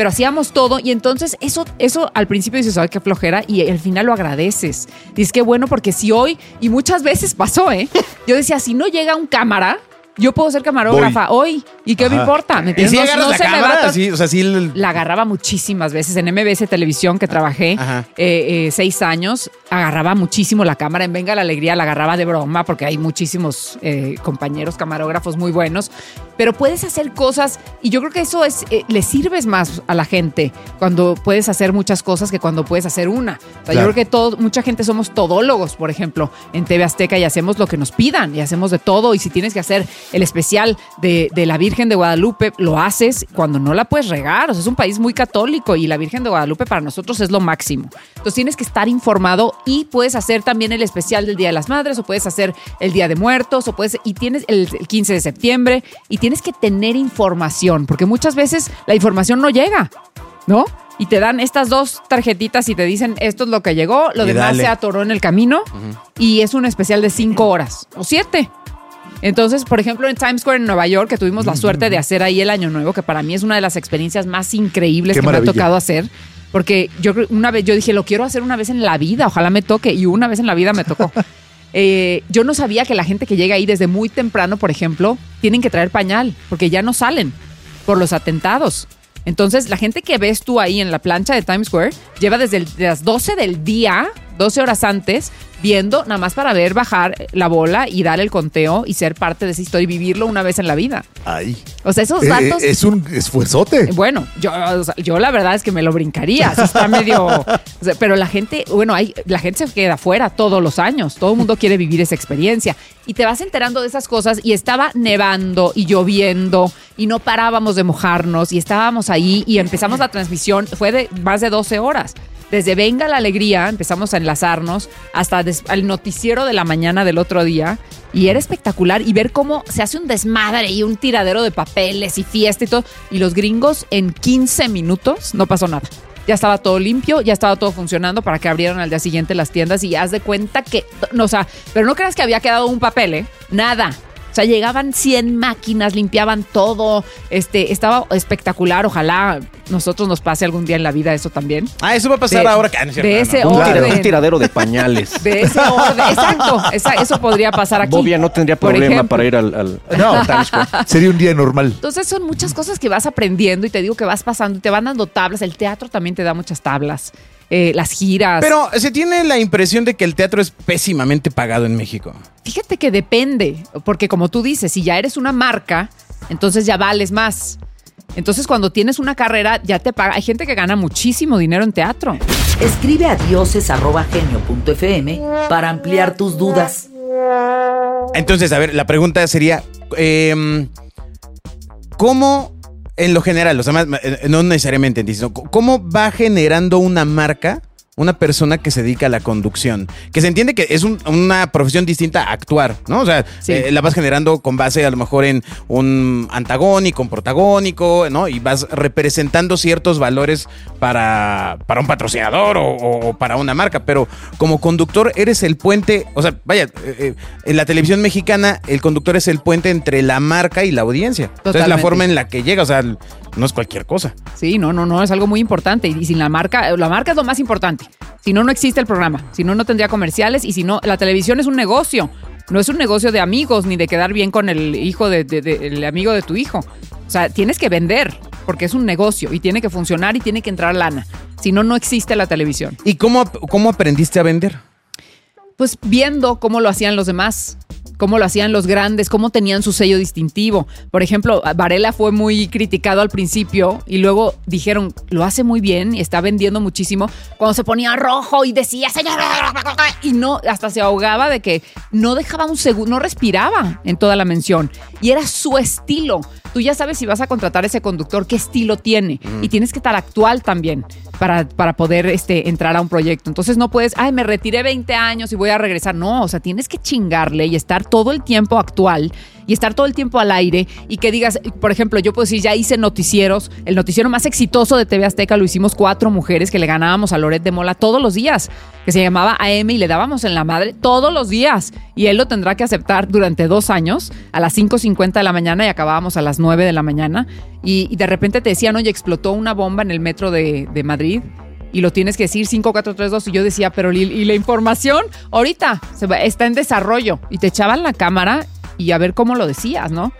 pero hacíamos todo y entonces eso, eso al principio dices, ay, qué flojera y al final lo agradeces. Dices, qué bueno porque si hoy, y muchas veces pasó, ¿eh? Yo decía, si no llega un cámara, yo puedo ser camarógrafa hoy y qué me Ajá. importa. ¿me ¿Y entiendes? si No- agarras la se me va a cámara? to- Sí, o sea, sí. el- la agarraba muchísimas veces en MBS Televisión que trabajé Ajá. eh, eh, seis años. Agarraba muchísimo la cámara en Venga la Alegría, la agarraba de broma porque hay muchísimos eh, compañeros camarógrafos muy buenos. Pero puedes hacer cosas y yo creo que eso es eh, le sirves más a la gente cuando puedes hacer muchas cosas que cuando puedes hacer una. O sea, Claro. Yo creo que todo, mucha gente somos todólogos, por ejemplo, en TV Azteca y hacemos lo que nos pidan y hacemos de todo. Y si tienes que hacer el especial de, de la Virgen de Guadalupe, lo haces cuando no la puedes regar. O sea, es un país muy católico y la Virgen de Guadalupe para nosotros es lo máximo. Entonces tienes que estar informado y puedes hacer también el especial del Día de las Madres o puedes hacer el Día de Muertos o puedes y tienes el, el 15 de septiembre y tienes que tener información porque muchas veces la información no llega, ¿no? Y te dan estas dos tarjetitas y te dicen esto es lo que llegó, lo Y demás dale. se atoró en el camino y es un especial de cinco horas o siete. Entonces, por ejemplo, en Times Square en Nueva York, que tuvimos la suerte de hacer ahí el Año Nuevo, que para mí es una de las experiencias más increíbles Qué que maravilla. me ha tocado hacer. Porque yo una vez yo dije, lo quiero hacer una vez en la vida, ojalá me toque. Y una vez en la vida me tocó. [LAUGHS] Eh, yo no sabía que la gente que llega ahí desde muy temprano, por ejemplo, tienen que traer pañal, porque ya no salen por los atentados. Entonces, la gente que ves tú ahí en la plancha de Times Square lleva desde el- de las 12 del día, 12 horas antes, viendo nada más para ver bajar la bola y dar el conteo y ser parte de esa historia y vivirlo una vez en la vida. Ay. O sea, esos Eh, datos... es un esfuerzote. Bueno, yo, o sea, yo la verdad es que me lo brincaría. está medio. [LAUGHS] o sea, pero la gente, bueno, hay, la gente se queda afuera todos los años. Todo el mundo quiere vivir esa experiencia. Y te vas enterando de esas cosas. Y estaba nevando y lloviendo y no parábamos de mojarnos. Y estábamos ahí y empezamos la transmisión. Fue de más de 12 horas. Desde Venga la Alegría empezamos a enlazarnos hasta al noticiero de la mañana del otro día. Y era espectacular y ver cómo se hace un desmadre y un tiradero de papeles y fiesta y todo. Y los gringos en 15 minutos no pasó nada. Ya estaba todo limpio, ya estaba todo funcionando para que abrieran al día siguiente las tiendas y haz de cuenta que, no, o sea, pero no creas que había quedado un papel, ¿eh? Nada. O sea, llegaban 100 máquinas, limpiaban todo, este, estaba espectacular. Ojalá nosotros nos pase algún día en la vida eso también. Ah, eso va a pasar De- ahora. que- ah, no de no, ese no. Orden. un tiradero de pañales. De ese orden. Exacto, esa- eso podría pasar aquí. Bobia no tendría problema para ir al, al- [LAUGHS] No. al. Sería un día normal. Entonces son muchas cosas que vas aprendiendo y te digo que vas pasando y te van dando tablas. El teatro también te da muchas tablas. Eh, las giras. Pero se tiene la impresión de que el teatro es pésimamente pagado en México. Fíjate que depende, porque como tú dices, si ya eres una marca, entonces ya vales más. Entonces cuando tienes una carrera ya te paga. Hay gente que gana muchísimo dinero en teatro. Escribe a dioses.genio.fm para ampliar tus dudas. Entonces, a ver, la pregunta sería, em, ¿cómo, en lo general, o sea, eh, no necesariamente, en Disney, ¿cómo va generando una marca una persona que se dedica a la conducción. Que se entiende que es un- una profesión distinta a actuar, ¿no? O sea, Sí. eh, la vas generando con base a lo mejor en un antagónico, un protagónico, ¿no? Y vas representando ciertos valores para, para un patrocinador o, o para una marca. Pero como conductor eres el puente, o sea, vaya, eh, eh, en la televisión mexicana el conductor es el puente entre la marca y la audiencia. Entonces la Totalmente. forma en la que llega, o sea, no es cualquier cosa. Sí, no, no, no, es algo muy importante. Y sin la marca, la marca es lo más importante. Si no, no existe el programa. Si no, no tendría comerciales. Y si no, la televisión es un negocio. No es un negocio de amigos ni de quedar bien con el hijo de, de- de- el amigo de tu hijo. O sea, tienes que vender porque es un negocio y tiene que funcionar y tiene que entrar lana. Si no, no existe la televisión. ¿Y cómo, cómo aprendiste a vender? Pues viendo cómo lo hacían los demás, cómo lo hacían los grandes, cómo tenían su sello distintivo. Por ejemplo, Varela fue muy criticado al principio y luego dijeron, lo hace muy bien y está vendiendo muchísimo. Cuando se ponía rojo y decía, señor, y no, hasta se ahogaba de que no dejaba un segundo, no respiraba en toda la mención. Y era su estilo. Tú ya sabes si vas a contratar a ese conductor, qué estilo tiene. Y tienes que estar actual también para, para poder este, entrar a un proyecto. Entonces no puedes, ay, me retiré 20 años y voy a regresar. No, o sea, tienes que chingarle y estar todo el tiempo actual y estar todo el tiempo al aire y que digas, por ejemplo, yo puedo decir, ya hice noticieros, el noticiero más exitoso de TV Azteca lo hicimos cuatro mujeres que le ganábamos a Loret de Mola todos los días, que se llamaba AM y le dábamos en la madre todos los días y él lo tendrá que aceptar durante dos años a las 5.50 de la mañana y acabábamos a las 9 de la mañana y, de repente te decían, oye, explotó una bomba en el metro de, de Madrid y lo tienes que decir 5432 y yo decía, pero ¿y, y la información? Ahorita se va- está en desarrollo y te echaban la cámara y a ver cómo lo decías, ¿no?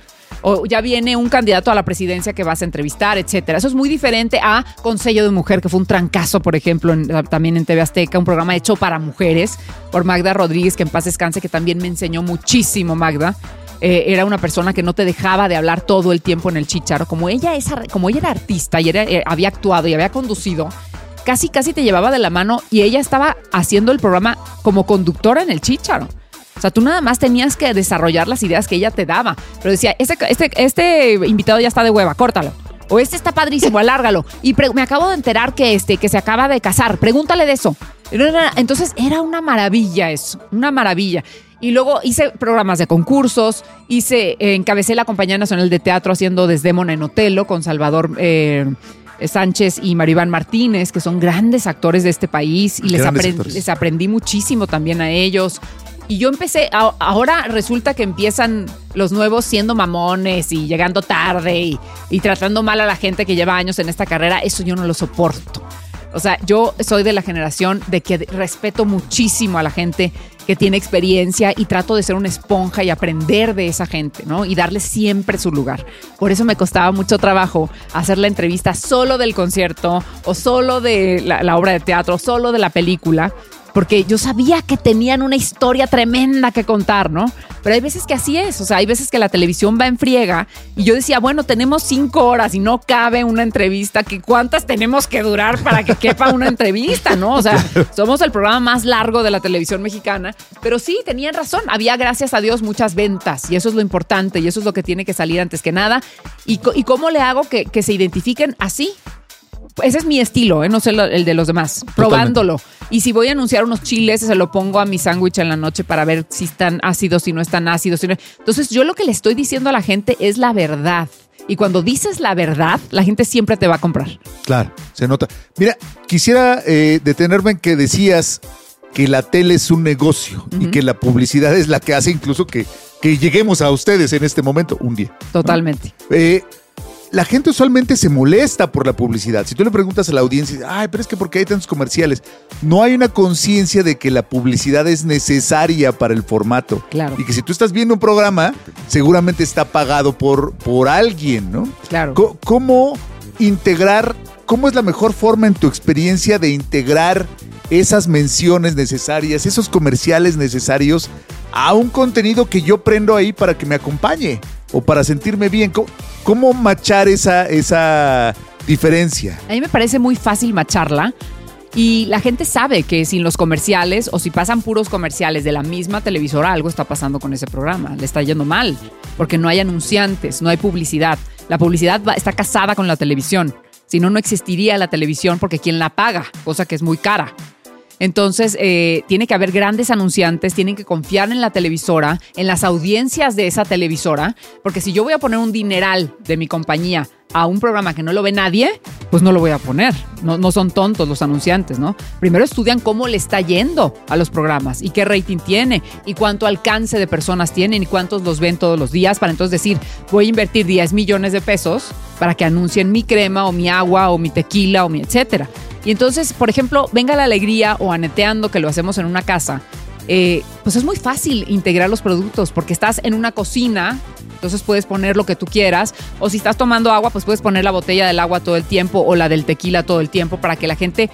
O ya viene un candidato a la presidencia que vas a entrevistar, etcétera. Eso es muy diferente a Consejo de Mujer, que fue un trancazo, por ejemplo, en- también en TV Azteca, un programa hecho para mujeres por Magda Rodríguez, que en paz descanse, que también me enseñó muchísimo Magda. Eh, era una persona que no te dejaba de hablar todo el tiempo en el chicharo. Como ella, es, como ella era artista y eh, había actuado y había conducido, casi casi te llevaba de la mano y ella estaba haciendo el programa como conductora en el chicharo. O sea, tú nada más tenías que desarrollar las ideas que ella te daba. Pero decía, este, este, este invitado ya está de hueva, córtalo. O este está padrísimo, alárgalo. Y me acabo de enterar que, este, que se acaba de casar. Pregúntale de eso. Entonces era una maravilla eso, una maravilla. Y luego hice programas de concursos, hice, eh, encabecé la Compañía Nacional de Teatro haciendo Desdémona en Otelo con Salvador eh, Sánchez y Maribán Martínez, que son grandes actores de este país y les, actores. les aprendí muchísimo también a ellos. Y yo empecé, a- ahora resulta que empiezan los nuevos siendo mamones y llegando tarde y, y tratando mal a la gente que lleva años en esta carrera. Eso yo no lo soporto. O sea, yo soy de la generación de que respeto muchísimo a la gente que tiene experiencia y trato de ser una esponja y aprender de esa gente, ¿no? Y darle siempre su lugar. Por eso me costaba mucho trabajo hacer la entrevista solo del concierto o solo de la, la obra de teatro, solo de la película, porque yo sabía que tenían una historia tremenda que contar, ¿no? Pero hay veces que así es, o sea, hay veces que la televisión va en friega y yo decía, bueno, tenemos cinco horas y no cabe una entrevista, que ¿cuántas tenemos que durar para que quepa una entrevista, no? O sea, [LAUGHS] somos el programa más largo de la televisión mexicana, pero sí, tenían razón, había, gracias a Dios, muchas ventas y eso es lo importante y eso es lo que tiene que salir antes que nada. ¿Y, cómo le hago que, que se identifiquen así? Ese es mi estilo, ¿eh? no sé el de los demás. Probándolo. Y si voy a anunciar unos chiles, se lo pongo a mi sándwich en la noche para ver si están ácidos, si no están ácidos. si no- Entonces, yo lo que le estoy diciendo a la gente es la verdad. Y cuando dices la verdad, la gente siempre te va a comprar. Claro, se nota. Mira, quisiera eh, detenerme en que decías que la tele es un negocio y que la publicidad es la que hace incluso que, que lleguemos a ustedes en este momento un día. Totalmente. Eh, la gente usualmente se molesta por la publicidad. Si tú le preguntas a la audiencia, ay, pero es que porque hay tantos comerciales, no hay una conciencia de que la publicidad es necesaria para el formato. Claro. Y que si tú estás viendo un programa, seguramente está pagado por, por alguien, ¿no? Claro. ¿Cómo integrar, cómo es la mejor forma en tu experiencia de integrar esas menciones necesarias, esos comerciales necesarios a un contenido que yo prendo ahí para que me acompañe o para sentirme bien? ¿Cómo, machar esa, esa diferencia? A mí me parece muy fácil macharla. Y la gente sabe que sin los comerciales o si pasan puros comerciales de la misma televisora, algo está pasando con ese programa. Le está yendo mal. Porque no hay anunciantes, no hay publicidad. La publicidad va- está casada con la televisión. Si no, no existiría la televisión porque quien la paga, cosa que es muy cara. Entonces, eh, tiene que haber grandes anunciantes, tienen que confiar en la televisora, en las audiencias de esa televisora, porque si yo voy a poner un dineral de mi compañía a un programa que no lo ve nadie, pues no lo voy a poner. No, no son tontos los anunciantes, ¿no? Primero estudian cómo le está yendo a los programas y qué rating tiene y cuánto alcance de personas tienen y cuántos los ven todos los días para entonces decir, voy a invertir 10 millones de pesos para que anuncien mi crema o mi agua o mi tequila o mi etcétera. Y entonces, por ejemplo, Venga la Alegría o Aneteando, que lo hacemos en una casa, eh, pues es muy fácil integrar los productos porque estás en una cocina, entonces puedes poner lo que tú quieras, o si estás tomando agua, pues puedes poner la botella del agua todo el tiempo o la del tequila todo el tiempo para que la gente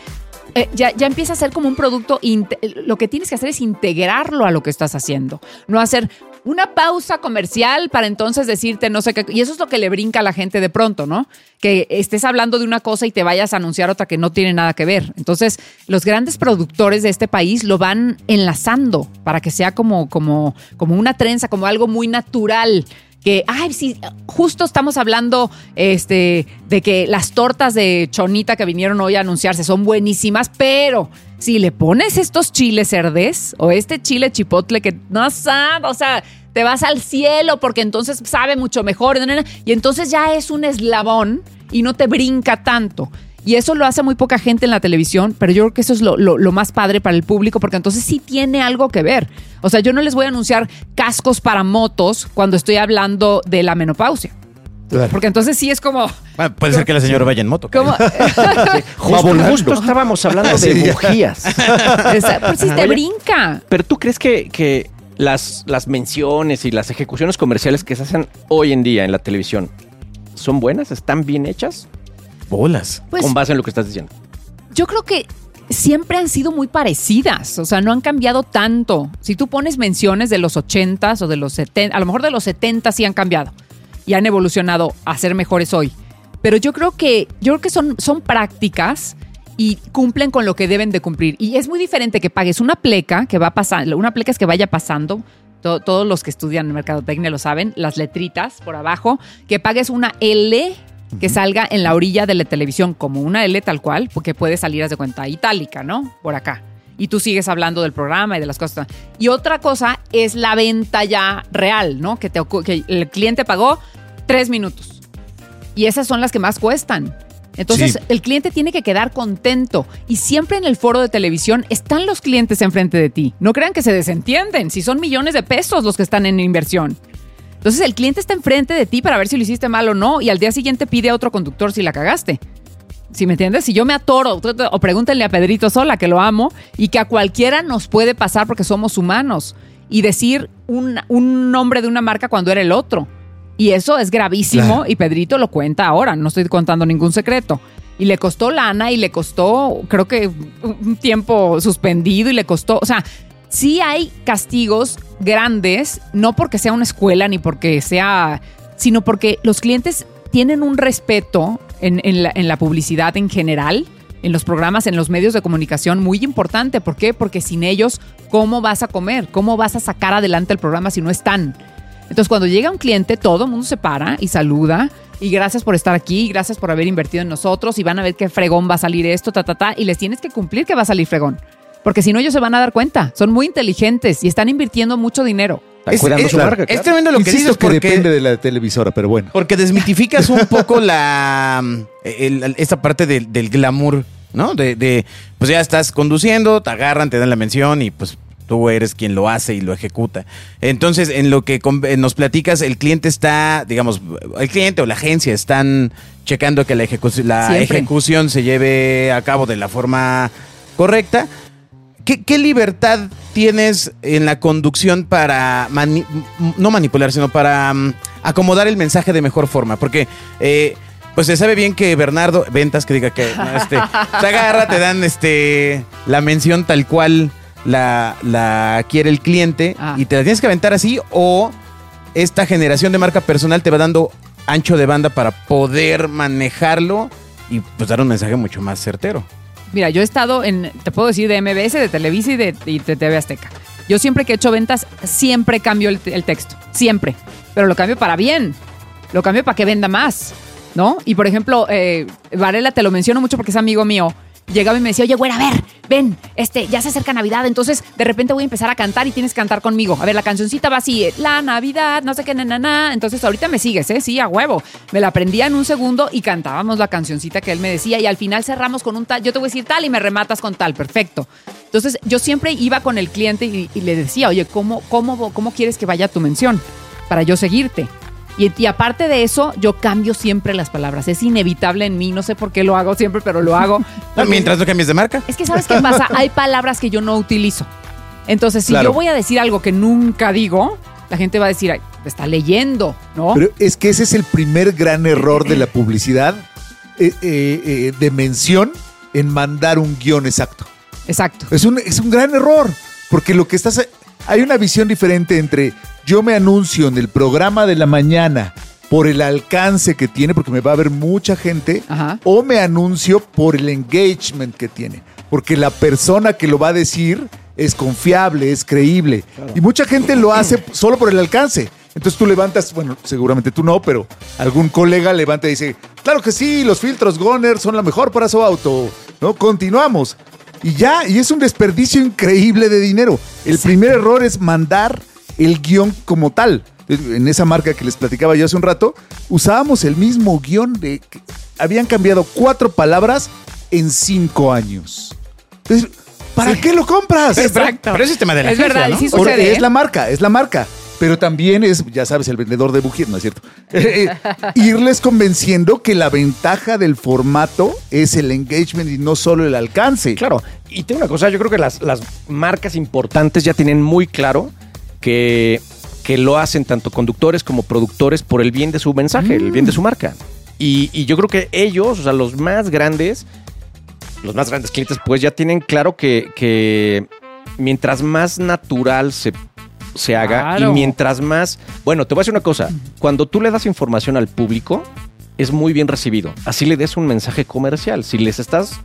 eh, ya, ya empieza a ser como un producto, lo que tienes que hacer es integrarlo a lo que estás haciendo, no hacer una pausa comercial para entonces decirte no sé qué, y eso es lo que le brinca a la gente de pronto, ¿no? Que estés hablando de una cosa y te vayas a anunciar otra que no tiene nada que ver. Entonces, los grandes productores de este país lo van enlazando para que sea como, como, como una trenza, como algo muy natural que, ay, sí, justo estamos hablando este, de que las tortas de chonita que vinieron hoy a anunciarse son buenísimas, pero si le pones estos chiles cerdes o este chile chipotle que no sabe, o sea, te vas al cielo porque entonces sabe mucho mejor y entonces ya es un eslabón y no te brinca tanto. Y eso lo hace muy poca gente en la televisión, pero yo creo que eso es lo, lo- lo más padre para el público, porque entonces sí tiene algo que ver. O sea, yo no les voy a anunciar cascos para motos cuando estoy hablando de la menopausia. Porque entonces sí es como... Bueno, puede ser que la señora vaya en moto. como [LAUGHS] Justo, justo estábamos hablando [LAUGHS] de Sí, ya. bujías. [LAUGHS] Esa- pues sí te Oye, brinca. Pero tú crees que, que las, las menciones y las ejecuciones comerciales que se hacen hoy en día en la televisión son buenas? ¿Están bien hechas? Bolas. Pues con base en lo que estás diciendo. yo creo que siempre han sido muy parecidas, o sea, no han cambiado tanto. Si tú pones menciones de los 80s o de los 70, a lo mejor de los 70 sí han cambiado y han evolucionado a ser mejores hoy. Pero yo creo que yo creo que son son prácticas y cumplen con lo que deben de cumplir. Y es muy diferente que pagues una pleca que va pasando, una pleca es que vaya pasando. to- todos los que estudian mercadotecnia lo saben, las letritas por abajo, que pagues una L que salga en la orilla de la televisión como una L tal cual, porque puede salir, haz de cuenta, itálica, ¿no? Por acá. Y tú sigues hablando del programa y de las cosas. Y otra cosa es la venta ya real, ¿no? Que, te, que el cliente pagó tres minutos. Y esas son las que más cuestan. Entonces, Sí. el cliente tiene que quedar contento. Y siempre en el foro de televisión están los clientes enfrente de ti. No crean que se desentienden, si son millones de pesos los que están en inversión. Entonces, el cliente está enfrente de ti para ver si lo hiciste mal o no. Y al día siguiente pide a otro conductor si la cagaste. Si me entiendes? Si yo me atoro, o pregúntenle a Pedrito Sola, que lo amo, y que a cualquiera nos puede pasar porque somos humanos, y decir un, un nombre de una marca cuando era el otro. Y eso es gravísimo, y Pedrito lo cuenta ahora, no estoy contando ningún secreto. Y le costó lana y le costó, creo que un tiempo suspendido y le costó, o sea, sí hay castigos grandes, no porque sea una escuela ni porque sea, sino porque los clientes tienen un respeto en, la, publicidad en general, en los programas, en los medios de comunicación muy importante. ¿Por qué? Porque sin ellos, ¿cómo vas a comer? ¿Cómo vas a sacar adelante el programa si no están? Entonces, cuando llega un cliente, todo el mundo se para y saluda. Y gracias por estar aquí, gracias por haber invertido en nosotros. Y van a ver qué fregón va a salir esto, ta, ta, ta. Y les tienes que cumplir que va a salir fregón. Porque si no, ellos se van a dar cuenta. Son muy inteligentes y están invirtiendo mucho dinero. Están Es- cuidando es- su marca. Es tremendo lo que dices que porque, depende de la televisora, pero bueno. porque desmitificas un poco [LAUGHS] la el- el- esta parte del, del glamour, ¿no? De, de, pues ya estás conduciendo, te agarran, te dan la mención y pues tú eres quien lo hace y lo ejecuta. Entonces, en lo que con- eh, nos platicas, el cliente está, digamos, el cliente o la agencia están checando que la, ejecu- la Siempre. ejecución se lleve a cabo de la forma correcta. ¿Qué, qué libertad tienes en la conducción para mani- no manipular, sino para mm, acomodar el mensaje de mejor forma? Porque eh, pues se sabe bien que Bernardo, ventas que diga que este, [LAUGHS] se agarra, te dan este la mención tal cual la, la quiere el cliente Ah. y te la tienes que aventar así o esta generación de marca personal te va dando ancho de banda para poder manejarlo y pues dar un mensaje mucho más certero. Mira, yo he estado en, te puedo decir, de MBS, de Televisa y de, y de TV Azteca. Yo siempre que he hecho ventas, siempre cambio el, texto. Siempre. Pero lo cambio para bien. Lo cambio para que venda más. ¿No? Y por ejemplo, eh, Varela te lo menciono mucho porque es amigo mío. Llegaba y me decía, oye, güera, a ver, ven, este, ya se acerca Navidad, entonces de repente voy a empezar a cantar y tienes que cantar conmigo. A ver, la cancioncita va así, la Navidad, no sé qué, na, na, na. Entonces ahorita me sigues, ¿eh? Sí, a huevo. Me la aprendía en un segundo y cantábamos la cancioncita que él me decía y al final cerramos con un tal, yo te voy a decir tal y me rematas con tal, perfecto. Entonces yo siempre iba con el cliente y, y le decía, oye, ¿cómo, cómo, ¿cómo quieres que vaya tu mención para yo seguirte? Y, y aparte de eso, yo cambio siempre las palabras. Es inevitable en mí, no sé por qué lo hago siempre, pero lo hago. Mientras no cambies de marca. Es que sabes qué pasa, [LAUGHS] hay palabras que yo no utilizo. Entonces, si Claro. yo voy a decir algo que nunca digo, la gente va a decir, "Ay, está leyendo, ¿no? Pero es que ese es el primer gran error de la publicidad eh, eh, eh, de mención en mandar un guion exacto. Exacto. Es un, es un gran error, porque lo que estás... Hay una visión diferente entre yo me anuncio en el programa de la mañana por el alcance que tiene, porque me va a ver mucha gente, Ajá. o me anuncio por el engagement que tiene, porque la persona que lo va a decir es confiable, es creíble. Y mucha gente lo hace solo por el alcance. Entonces tú levantas, bueno, seguramente tú no, pero algún colega levanta y dice, claro que sí, los filtros Goner son la mejor para su auto. ¿No? Continuamos. Y ya, y es un desperdicio increíble de dinero. El primer error es mandar el guion como tal. En esa marca que les platicaba yo hace un rato, usábamos el mismo guion de... que Habían cambiado cuatro palabras en cinco años. Entonces, ¿para qué lo compras? Exacto. Pero ese es tema de la Es agencia, verdad, es ¿eh? la marca, es la marca. Pero también es, ya sabes, el vendedor de bujías, ¿no es cierto? Eh, [LAUGHS] eh, irles convenciendo que la ventaja del formato es el engagement y no solo el alcance. Claro, y tengo una cosa, yo creo que las, las marcas importantes ya tienen muy claro que, que lo hacen tanto conductores como productores por el bien de su mensaje, el bien de su marca. Y, y yo creo que ellos, o sea, los más grandes, los más grandes clientes, pues ya tienen claro que, que mientras más natural se, se haga Claro. y mientras más... Bueno, te voy a decir una cosa, cuando tú le das información al público, es muy bien recibido. Así le des un mensaje comercial. Si les estás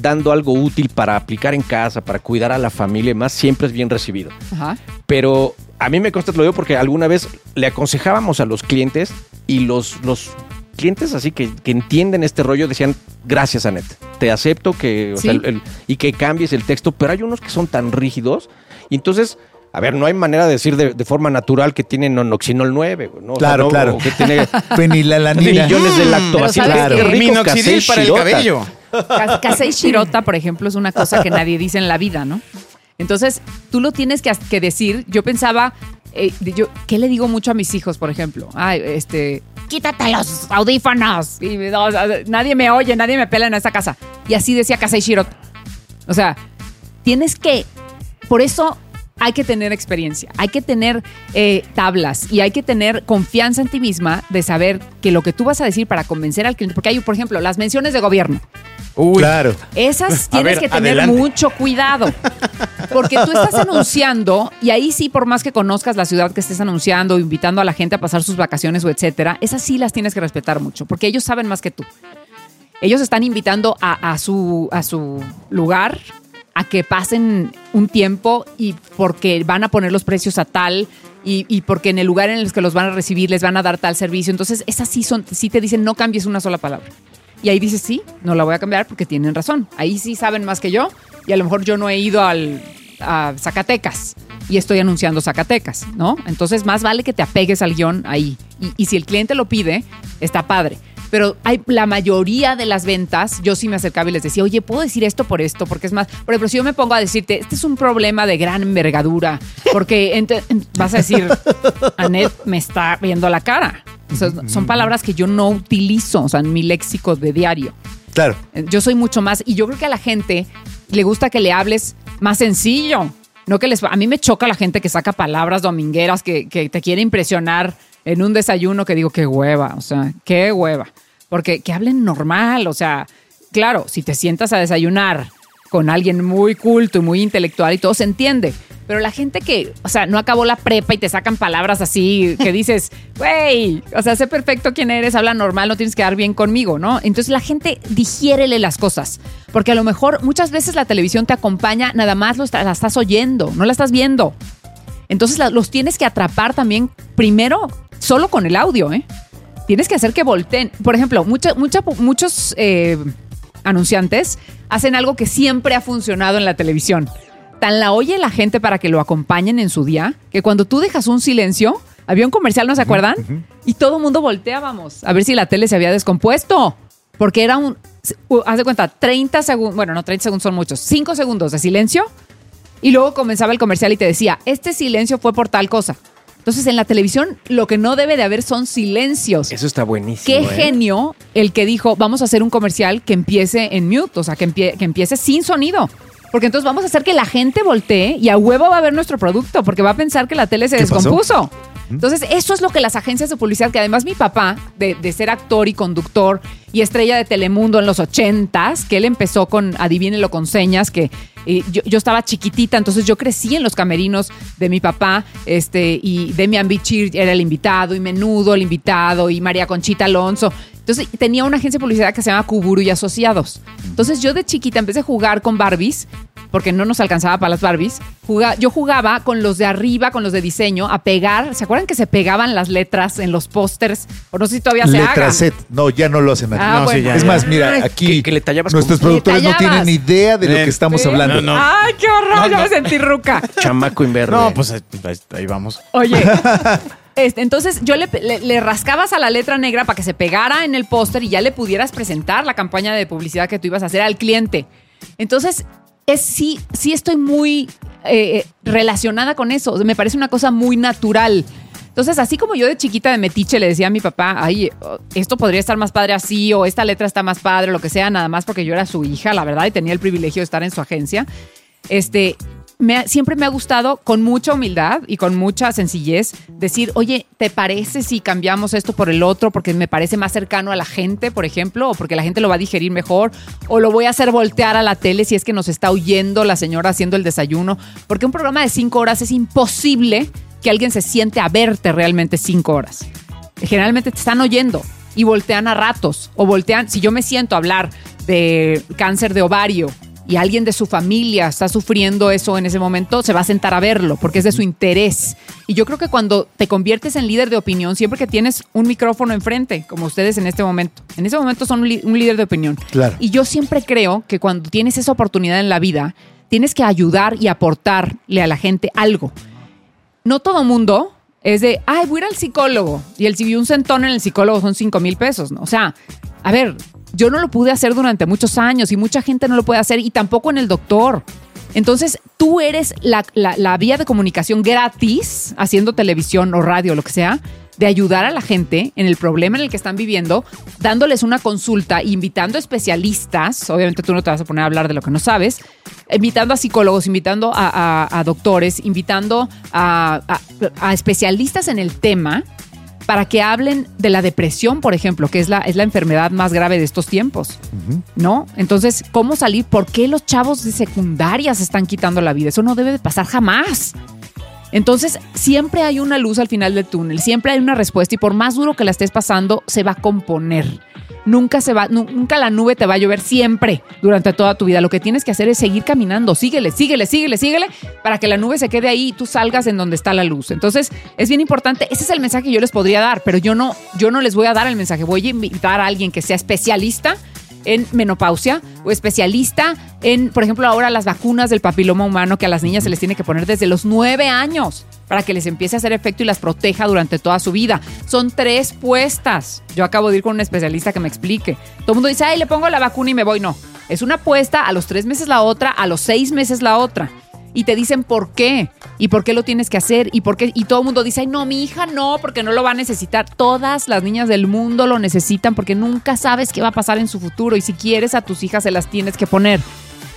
dando algo útil para aplicar en casa, para cuidar a la familia y más, siempre es bien recibido. Ajá. Pero a mí me consta, te lo digo porque alguna vez le aconsejábamos a los clientes y los, los clientes así que, que entienden este rollo decían, gracias Anet, te acepto que, o sea, Sí. el- el- y que cambies el texto, pero hay unos que son tan rígidos y entonces... A ver, no hay manera de decir de, de forma natural que tiene nonoxinol 9, güey, ¿no? O sea, Claro, no- claro. o que tiene [LAUGHS] Fenilalanina. millones de Minoxidil Casey para el cabello. Casey Shirota, por ejemplo, es una cosa que nadie dice en la vida, ¿no? Entonces, tú lo tienes que, decir. Yo pensaba, eh, ¿qué le digo mucho a mis hijos, por ejemplo? Ay, este, quítate los audífonos. Y, no, o nadie me oye, nadie me pela en esta casa. Y así decía Casey Shirota. O sea, tienes que, por eso hay que tener experiencia, hay que tener eh, tablas y hay que tener confianza en ti misma de saber que lo que tú vas a decir para convencer al cliente, porque hay, por ejemplo, las menciones de gobierno. Uy, Claro. Esas tienes ver, que tener adelante. mucho cuidado. Porque tú estás anunciando, y ahí sí, por más que conozcas la ciudad que estés anunciando, invitando a la gente a pasar sus vacaciones o etcétera, esas sí las tienes que respetar mucho, porque ellos saben más que tú. Ellos están invitando a, a su, a su lugar a que pasen un tiempo y porque van a poner los precios a tal y, y porque en el lugar en el que los van a recibir les van a dar tal servicio. Entonces, esas sí, son, sí te dicen no cambies una sola palabra. Y ahí dices, sí, no la voy a cambiar porque tienen razón. Ahí sí saben más que yo y a lo mejor yo no he ido al, a Zacatecas y estoy anunciando Zacatecas, ¿no? Entonces más vale que te apegues al guion ahí. Y, y si el cliente lo pide, está padre. Pero hay la mayoría de las ventas, yo sí me acercaba y les decía, oye, ¿puedo decir esto por esto? Porque es más, por ejemplo, si yo me pongo a decirte, este es un problema de gran envergadura, porque vas a decir, Anet me está viendo la cara. O sea, son palabras que yo no utilizo, o sea, en mi léxico de diario. Claro. Yo soy mucho más, y yo creo que a la gente le gusta que le hables más sencillo. No que les, a mí me choca la gente que saca palabras domingueras que, que te quiere impresionar en un desayuno que digo, qué hueva, o sea, qué hueva. Porque que hablen normal, o sea, claro, si te sientas a desayunar con alguien muy culto y muy intelectual y todo se entiende. Pero la gente que, o sea, no acabó la prepa y te sacan palabras así, que dices, [LAUGHS] güey, o sea, sé perfecto quién eres, habla normal, no tienes que dar bien conmigo, ¿no? Entonces la gente digiérele las cosas. Porque a lo mejor muchas veces la televisión te acompaña, nada más lo la estás oyendo, no la estás viendo. Entonces los tienes que atrapar también primero solo con el audio, ¿eh? Tienes que hacer que volteen. Por ejemplo, mucha, muchos eh, anunciantes hacen algo que siempre ha funcionado en la televisión. Tan la oye la gente para que lo acompañen en su día, que cuando tú dejas un silencio, había un comercial, ¿no se acuerdan? Y todo el mundo volteábamos a ver si la tele se había descompuesto. Porque era un, haz de cuenta, 30 segundos, bueno, no 30 segundos son muchos, 5 segundos de silencio y luego comenzaba el comercial y te decía, este silencio fue por tal cosa. Entonces en la televisión lo que no debe de haber son silencios. Eso está buenísimo. Qué ¿eh? genio el que dijo, vamos a hacer un comercial que empiece en mute, o sea, que, empie- que empiece sin sonido. Porque entonces vamos a hacer que la gente voltee y a huevo va a ver nuestro producto, porque va a pensar que la tele se ¿Qué pasó? Entonces, eso es lo que las agencias de publicidad, que además mi papá, de, de ser actor y conductor y estrella de Telemundo en los ochentas, que él empezó con Adivínelo con señas, que eh, yo, yo estaba chiquitita, entonces yo crecí en los camerinos de mi papá, este, y Demian Bichir era el invitado, y Menudo el invitado, y María Conchita Alonso. Entonces tenía una agencia de publicidad que se llama Kuburu y Asociados. Entonces yo de chiquita empecé a jugar con Barbies, porque no nos alcanzaba para las Barbies. Juga- yo jugaba con los de arriba, con los de diseño, a pegar. ¿Se acuerdan que se pegaban las letras en los pósters? O no sé si todavía se. Letra set. No, ya no lo hacen aquí. Ah, No, sí, bueno. ya, es ya. más, mira, aquí que- que le tallabas nuestros con- productores Le no tienen idea de lo que estamos Sí. hablando. No, no. ¡Ay, qué horror! No, ya no. me sentí ruca. Chamaco inverde. No, pues ahí, ahí vamos. Oye, [LAUGHS] este, entonces yo le, le- le rascabas a la letra negra para que se pegara en el póster y ya le pudieras presentar la campaña de publicidad que tú ibas a hacer al cliente. Entonces, es, sí, sí estoy muy eh, relacionada con eso. Me parece una cosa muy natural. Entonces, así como yo de chiquita de metiche le decía a mi papá, ay, esto podría estar más padre así, o esta letra está más padre, lo que sea, nada más porque yo era su hija, la verdad, y tenía el privilegio de estar en su agencia. Este, me siempre me ha gustado con mucha humildad y con mucha sencillez decir, oye, ¿te parece si cambiamos esto por el otro porque me parece más cercano a la gente, por ejemplo, o porque la gente lo va a digerir mejor, o lo voy a hacer voltear a la tele si es que nos está oyendo la señora haciendo el desayuno? Porque un programa de cinco horas es imposible que alguien se siente a verte realmente cinco horas. Generalmente te están oyendo y voltean a ratos, o voltean, si yo me siento hablar de cáncer de ovario y alguien de su familia está sufriendo eso en ese momento, se va a sentar a verlo porque es de su interés. Y yo creo que cuando te conviertes en líder de opinión, siempre que tienes un micrófono enfrente, como ustedes en este momento, en ese momento son un, líder de opinión. Claro. Y yo siempre creo que cuando tienes esa oportunidad en la vida, tienes que ayudar y aportarle a la gente algo. No todo mundo es de, ay, voy a ir al psicólogo. Y el, un centón en el psicólogo son 5 mil pesos, ¿no? O sea, a ver, yo no lo pude hacer durante muchos años y mucha gente no lo puede hacer y tampoco en el doctor. Entonces, tú eres la, la- vía de comunicación gratis, haciendo televisión o radio, lo que sea, de ayudar a la gente en el problema en el que están viviendo, dándoles una consulta, invitando especialistas, obviamente tú no te vas a poner a hablar de lo que no sabes, invitando a psicólogos, invitando a, a- doctores, invitando a- a especialistas en el tema para que hablen de la depresión, por ejemplo, que es la, es la enfermedad más grave de estos tiempos. ¿No? Entonces, ¿cómo salir? ¿Por qué los chavos de secundaria se están quitando la vida? Eso no debe de pasar jamás. Entonces, siempre hay una luz al final del túnel, siempre hay una respuesta y por más duro que la estés pasando, se va a componer. Nunca se va, nu- nunca la nube te va a llover siempre durante toda tu vida. Lo que tienes que hacer es seguir caminando. Síguele, síguele, síguele, síguele para que la nube se quede ahí y tú salgas en donde está la luz. Entonces, es bien importante. Ese es el mensaje que yo les podría dar, pero yo no, yo no les voy a dar el mensaje. Voy a invitar a alguien que sea especialista en menopausia o especialista en, por ejemplo, ahora las vacunas del papiloma humano que a las niñas se les tiene que poner desde los nueve años para que les empiece a hacer efecto y las proteja durante toda su vida. Son tres puestas. Yo acabo de ir con un especialista que me explique. Todo el mundo dice, ay, le pongo la vacuna y me voy. No, es una puesta, a los tres meses la otra, a los seis meses la otra. Y te dicen por qué y por qué lo tienes que hacer y por qué. Y todo el mundo dice, ay, no, mi hija no, porque no lo va a necesitar. Todas las niñas del mundo lo necesitan porque nunca sabes qué va a pasar en su futuro. Y si quieres a tus hijas, se las tienes que poner.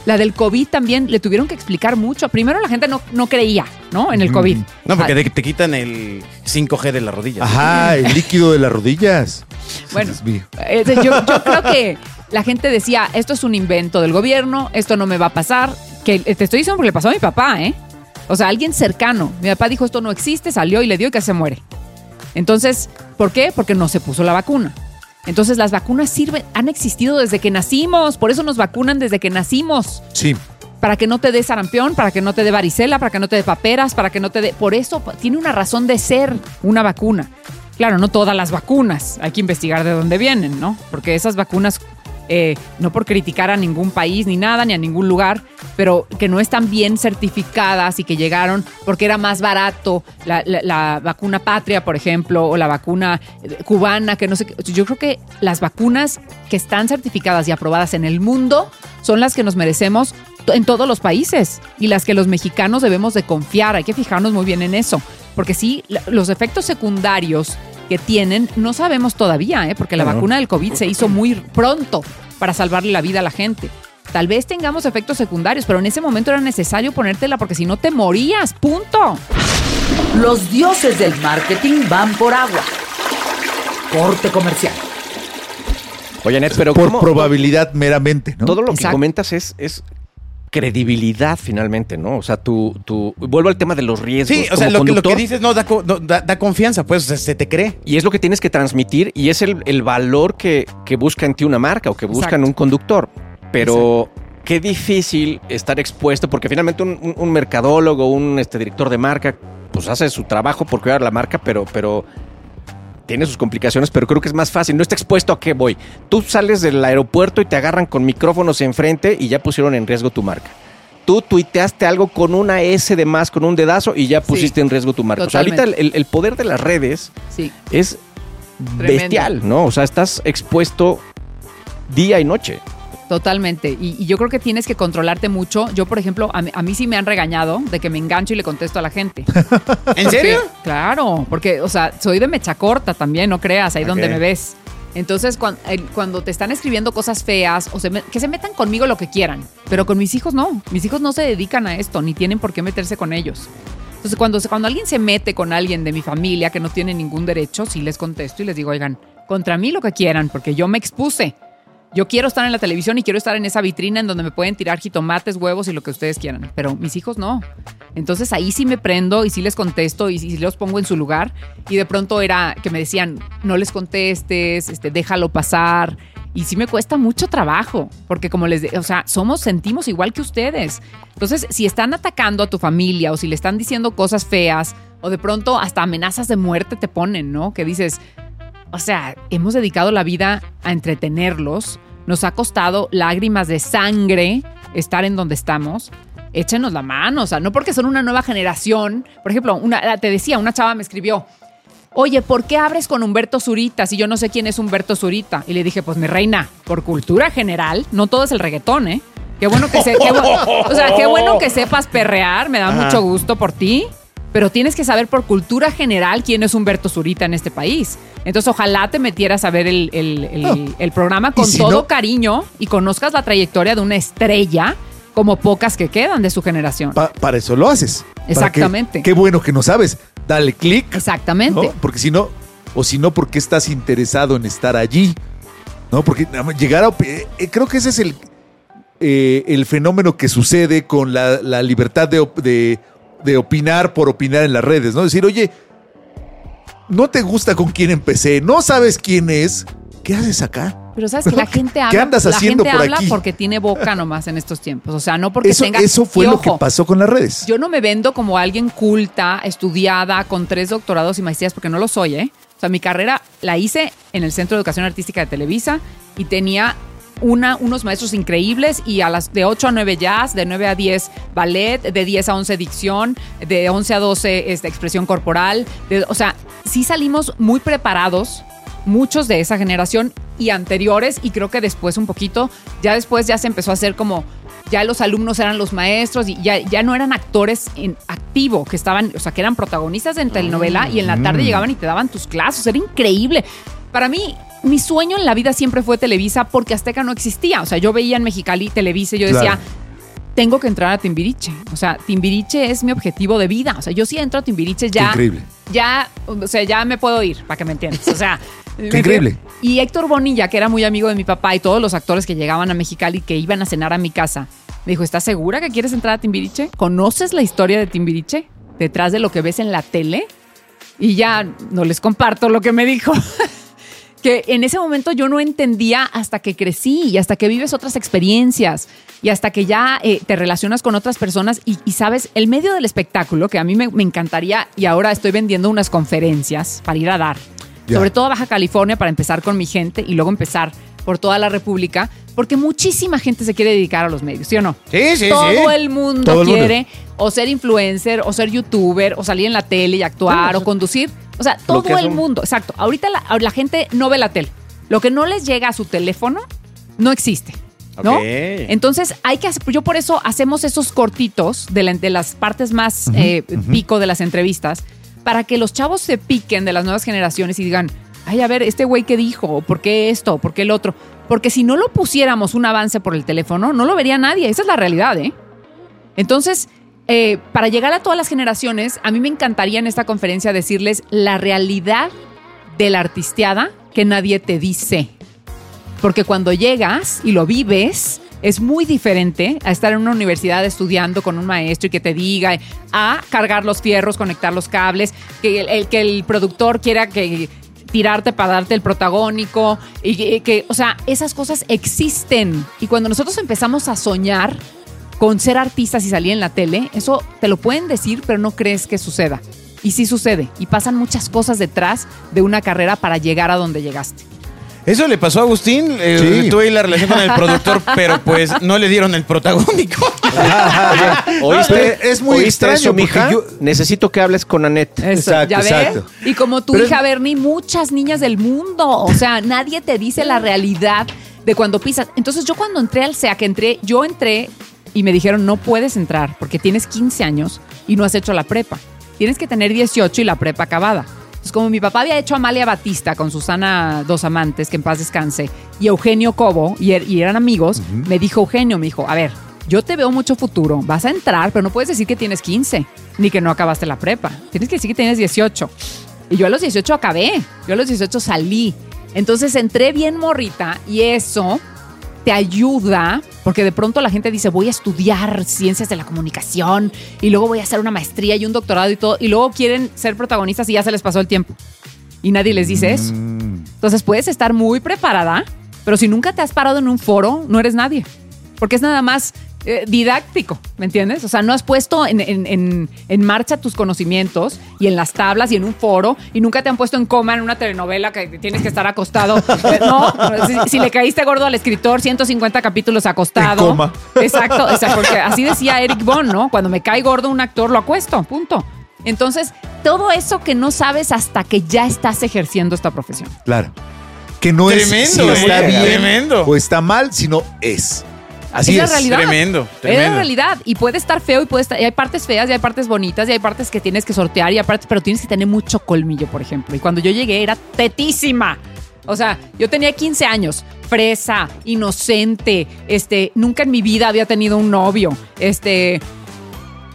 La del COVID también le tuvieron que explicar mucho. Primero la gente no, no creía, ¿no? En el COVID. No, porque Ah, te, te quitan el 5G de la rodilla. Ajá, el líquido de las rodillas. Bueno. Eh, yo, yo creo que la gente decía, esto es un invento del gobierno, esto no me va a pasar. Que eh, te estoy diciendo porque le pasó a mi papá, ¿eh? O sea, alguien cercano. Mi papá dijo, esto no existe, salió y le dio y que se muere. Entonces, ¿por qué? Porque no se puso la vacuna. Entonces, las vacunas sirven, han existido desde que nacimos, por eso nos vacunan desde que nacimos Sí. para que no te dé sarampión, para que no te dé varicela, para que no te dé paperas, para que no te dé... Por eso tiene una razón de ser una vacuna. Claro, no todas las vacunas, hay que investigar de dónde vienen, ¿no? Porque esas vacunas eh, no por criticar a ningún país ni nada, ni a ningún lugar, pero que no están bien certificadas y que llegaron porque era más barato la, vacuna patria, por ejemplo, o la vacuna eh, cubana, que no sé qué. Yo creo que las vacunas que están certificadas y aprobadas en el mundo son las que nos merecemos en todos los países y las que los mexicanos debemos de confiar. Hay que fijarnos muy bien en eso, porque sí, los efectos secundarios que tienen no sabemos todavía, ¿eh? porque la vacuna del COVID se hizo muy pronto para salvarle la vida a la gente. Tal vez tengamos efectos secundarios, pero en ese momento era necesario ponértela porque si no te morías, punto. Los dioses del marketing van por agua. Corte comercial. Oye, Net, pero Por ¿cómo- probabilidad meramente, ¿no? Todo lo que comentas es, es credibilidad finalmente, ¿no? O sea, tu, tu, vuelvo al tema de los riesgos. Sí, o sea, lo que, lo que dices no da, no, da, da confianza, pues, o sea, se te cree. Y es lo que tienes que transmitir y es el, el valor que, que busca en ti una marca o que busca en un conductor. Pero qué difícil estar expuesto porque finalmente un, un- un mercadólogo, un este, director de marca, pues hace su trabajo por cuidar la marca, pero, pero tiene sus complicaciones, pero creo que es más fácil. No está expuesto a qué voy. Tú sales del aeropuerto y te agarran con micrófonos enfrente y ya pusieron en riesgo tu marca. Tú tuiteaste algo con una S de más, con un dedazo y ya pusiste en riesgo tu marca. O sea, ahorita el- el poder de las redes Sí. es Tremendo. bestial, ¿no? O sea, estás expuesto día y noche. Totalmente. Y, y yo creo que tienes que controlarte mucho. Yo, por ejemplo, a mí, a mí sí me han regañado de que me engancho y le contesto a la gente. [LAUGHS] ¿En serio? Porque- claro, porque, o sea, soy de mecha corta también, no creas, ahí donde Ok. me ves. Entonces, cuando, te están escribiendo cosas feas, o se me- que se metan conmigo lo que quieran, pero con mis hijos no. Mis hijos no se dedican a esto, ni tienen por qué meterse con ellos. Entonces, cuando, cuando alguien se mete con alguien de mi familia que no tiene ningún derecho, sí les contesto y les digo, oigan, contra mí lo que quieran, porque yo me expuse. Yo quiero estar en la televisión y quiero estar en esa vitrina en donde me pueden tirar jitomates, huevos y lo que ustedes quieran. Pero mis hijos no. Entonces ahí sí me prendo y sí les contesto y sí los pongo en su lugar. Y de pronto era que me decían, no les contestes, este, déjalo pasar. Y sí me cuesta mucho trabajo, porque como les, de- o sea, somos, sentimos igual que ustedes. Entonces, si están atacando a tu familia o si le están diciendo cosas feas o de pronto hasta amenazas de muerte te ponen, ¿no? Que dices, o sea, hemos dedicado la vida a entretenerlos. Nos ha costado lágrimas de sangre estar en donde estamos. Échenos la mano, o sea, no porque son una nueva generación. Por ejemplo, una, te decía, una chava me escribió, oye, ¿por qué abres con Humberto Zurita si yo no sé quién es Humberto Zurita? Y le dije, pues mi reina, por cultura general, no todo es el reggaetón, ¿eh? Qué bueno que, se, qué bu- o sea, qué bueno que sepas perrear, me da Ajá. mucho gusto por ti. Pero tienes que saber por cultura general quién es Humberto Zurita en este país. Entonces, ojalá te metieras a ver el, el- el- el programa con si todo no- cariño y conozcas la trayectoria de una estrella como pocas que quedan de su generación. Pa- para eso lo haces. Que- Exactamente. qué bueno que no sabes. Dale clic. Exactamente. ¿no? Porque si no, o si no, porque estás interesado en estar allí? ¿No? Porque llegar a. eh, eh, creo que ese es el, eh, el fenómeno que sucede con la, la libertad de- de opinar por opinar en las redes, ¿no? Decir, oye, no te gusta con quién empecé, no sabes quién es, ¿qué haces acá? Pero sabes que la gente habla. ¿Qué andas la haciendo gente por habla aquí? porque tiene boca [LAUGHS] nomás en estos tiempos. O sea, no porque Eso, tenga. eso fue lo que pasó con las redes. Yo no me vendo como alguien culta, estudiada, con tres doctorados y maestrías, porque no lo soy, ¿eh? O sea, mi carrera la hice en el Centro de Educación Artística de Televisa y tenía una, unos maestros increíbles y a las de 8 a 9 jazz, de 9 a 10 ballet, de 10 a 11 dicción, de 11 a 12 este, expresión corporal. de- o sea, sí salimos muy preparados muchos de esa generación y anteriores y creo que después un poquito, ya después ya se empezó a hacer como, ya los alumnos eran los maestros y ya, ya no eran actores en activo, que estaban, o sea, que eran protagonistas en telenovela y en la tarde llegaban y te daban tus clases, era increíble. Para mí, mi sueño en la vida siempre fue Televisa porque Azteca no existía, o sea, yo veía en Mexicali Televisa y yo decía, Claro. tengo que entrar a Timbiriche. O sea, Timbiriche es mi objetivo de vida. O sea, yo si entro a Timbiriche ya. increíble. Ya, o sea, ya me puedo ir, para que me entiendas. O sea. [LAUGHS] increíble. Y Héctor Bonilla, que era muy amigo de mi papá y todos los actores que llegaban a Mexicali que iban a cenar a mi casa, me dijo: ¿Estás segura que quieres entrar a Timbiriche? ¿Conoces la historia de Timbiriche? Detrás de lo que ves en la tele. Y ya no les comparto lo que me dijo. [LAUGHS] que en ese momento yo no entendía hasta que crecí y hasta que vives otras experiencias y hasta que ya eh, te relacionas con otras personas y, y sabes, el medio del espectáculo, que a mí me, me encantaría y ahora estoy vendiendo unas conferencias para ir a dar, sobre todo a Baja California para empezar con mi gente y luego empezar por toda la República, porque muchísima gente se quiere dedicar a los medios, ¿sí o no? Sí, sí, Todo sí. el mundo Todo el mundo. quiere o ser influencer, o ser youtuber, o salir en la tele y actuar, o conducir. O sea, todo el un- mundo. Exacto. Ahorita la, la gente no ve la tele. Lo que no les llega a su teléfono no existe. ¿no? Entonces, hay que hacer, yo por eso hacemos esos cortitos de, la- de las partes más eh, pico de las entrevistas, para que los chavos se piquen de las nuevas generaciones y digan, ay, a ver, este güey qué dijo, ¿por qué esto? ¿Por qué el otro? Porque si no lo pusiéramos un avance por el teléfono, no lo vería nadie. Esa es la realidad, ¿eh? Entonces, eh, para llegar a todas las generaciones, a mí me encantaría en esta conferencia decirles la realidad de la artisteada que nadie te dice. Porque cuando llegas y lo vives, es muy diferente a estar en una universidad estudiando con un maestro y que te diga a cargar los fierros, conectar los cables, que el, que el productor quiera que tirarte para darte el protagónico y que, o sea, esas cosas existen. Y cuando nosotros empezamos a soñar con ser artistas y salir en la tele, eso te lo pueden decir, pero no crees que suceda. Y sí sucede. Y pasan muchas cosas detrás de una carrera para llegar a donde llegaste. Eso le pasó a Agustín. eh, Sí. Tuve la relación con el productor, [LAUGHS] pero pues no le dieron el protagónico. ¿Oíste? Pero es muy ¿Oíste extraño eso, mija? porque yo- Necesito que hables con Annette. Eso, Exacto, ¿ya ves? exacto. Y como tu Pero hija es- Bernie, muchas niñas del mundo. O sea, nadie te dice la realidad de cuando pisas. Entonces, yo cuando entré al SEA, que entré, yo entré y me dijeron, no puedes entrar porque tienes 15 años y no has hecho la prepa. Tienes que tener 18 y la prepa acabada. Entonces, como mi papá había hecho Amalia Batista con Susana Dos Amantes, que en paz descanse, y Eugenio Cobo, y, er- y eran amigos, me dijo Eugenio, me dijo, a ver, yo te veo mucho futuro, vas a entrar, pero no puedes decir que tienes 15, ni que no acabaste la prepa. Tienes que decir que tienes 18. Y yo a los 18 acabé, yo a los 18 salí. Entonces entré bien morrita y eso te ayuda, porque de pronto la gente dice, voy a estudiar ciencias de la comunicación y luego voy a hacer una maestría y un doctorado y todo, y luego quieren ser protagonistas y ya se les pasó el tiempo. Y nadie les dice eso. Entonces puedes estar muy preparada, pero si nunca te has parado en un foro, no eres nadie. Porque es nada más eh, didáctico, ¿me entiendes? O sea, no has puesto en, en- en- en marcha tus conocimientos y en las tablas y en un foro y nunca te han puesto en coma en una telenovela que tienes que estar acostado. Eh, [LAUGHS] No, si, si le caíste gordo al escritor, 150 capítulos acostado. En coma. Exacto, exacto, porque así decía Eric Bond, ¿no? Cuando me cae gordo un actor, lo acuesto, punto. Entonces, todo eso que no sabes hasta que ya estás ejerciendo esta profesión. Claro. Que no Tremendo, es si eh, está bien tremendo. o está mal, sino es. Así es la es. realidad. Tremendo, Es la tremendo. realidad. Y puede estar feo y puede estar. Y hay partes feas y hay partes bonitas y hay partes que tienes que sortear y hay partes, pero tienes que tener mucho colmillo, por ejemplo. Y cuando yo llegué era tetísima. O sea, yo tenía 15 años, fresa, inocente, este, nunca en mi vida había tenido un novio, este,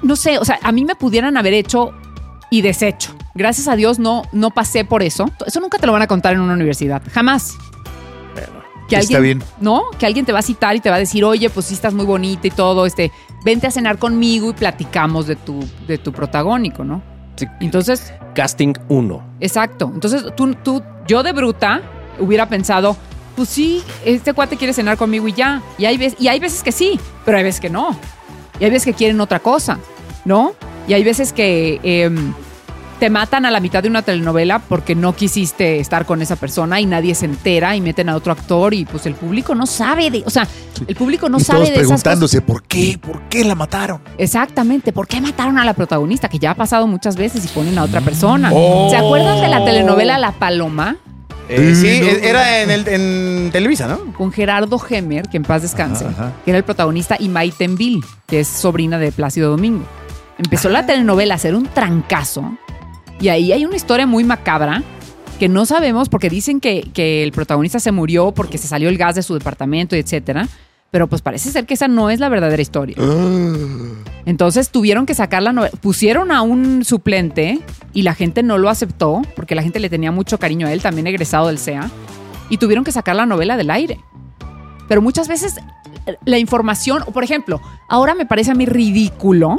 no sé, o sea, a mí me pudieran haber hecho y deshecho. Gracias a Dios no, no pasé por eso. Eso nunca te lo van a contar en una universidad, jamás. Que Está alguien, bien. ¿no? Que alguien te va a citar y te va a decir, oye, pues sí estás muy bonita y todo, este, vente a cenar conmigo y platicamos de tu, de tu protagónico, ¿no? Sí. Entonces, Casting 1. exacto. Entonces, tú, tú, yo de bruta hubiera pensado, pues sí, este cuate quiere cenar conmigo y ya. Y hay, veces, y hay veces que sí, pero hay veces que no. Y hay veces que quieren otra cosa, ¿no? Y hay veces que em, te matan a la mitad de una telenovela porque no quisiste estar con esa persona y nadie se entera y meten a otro actor y pues el público no sabe de, o sea, el público no y sabe todos de esas cosas. preguntándose, ¿por qué? ¿Por qué la mataron? Exactamente, ¿por qué mataron a la protagonista? Que ya ha pasado muchas veces y ponen a otra persona. Oh. ¿Se acuerdan de la telenovela La Paloma? Eh, sí, era en, el, en Televisa, ¿no? Con Gerardo Gemer, que en paz descanse, Ajá, ajá. que era el protagonista, y Maite Envil, que es sobrina de Plácido Domingo. Empezó la telenovela a ser un trancazo, y ahí hay una historia muy macabra que no sabemos porque dicen que, que el protagonista se murió porque se salió el gas de su departamento y etcétera. Pero pues parece ser que esa no es la verdadera historia. Entonces tuvieron que sacar la novela. Pusieron a un suplente y la gente no lo aceptó porque la gente le tenía mucho cariño a él, también egresado del CEA. Y tuvieron que sacar la novela del aire. Pero muchas veces eh, la información, o por ejemplo, ahora me parece a mí ridículo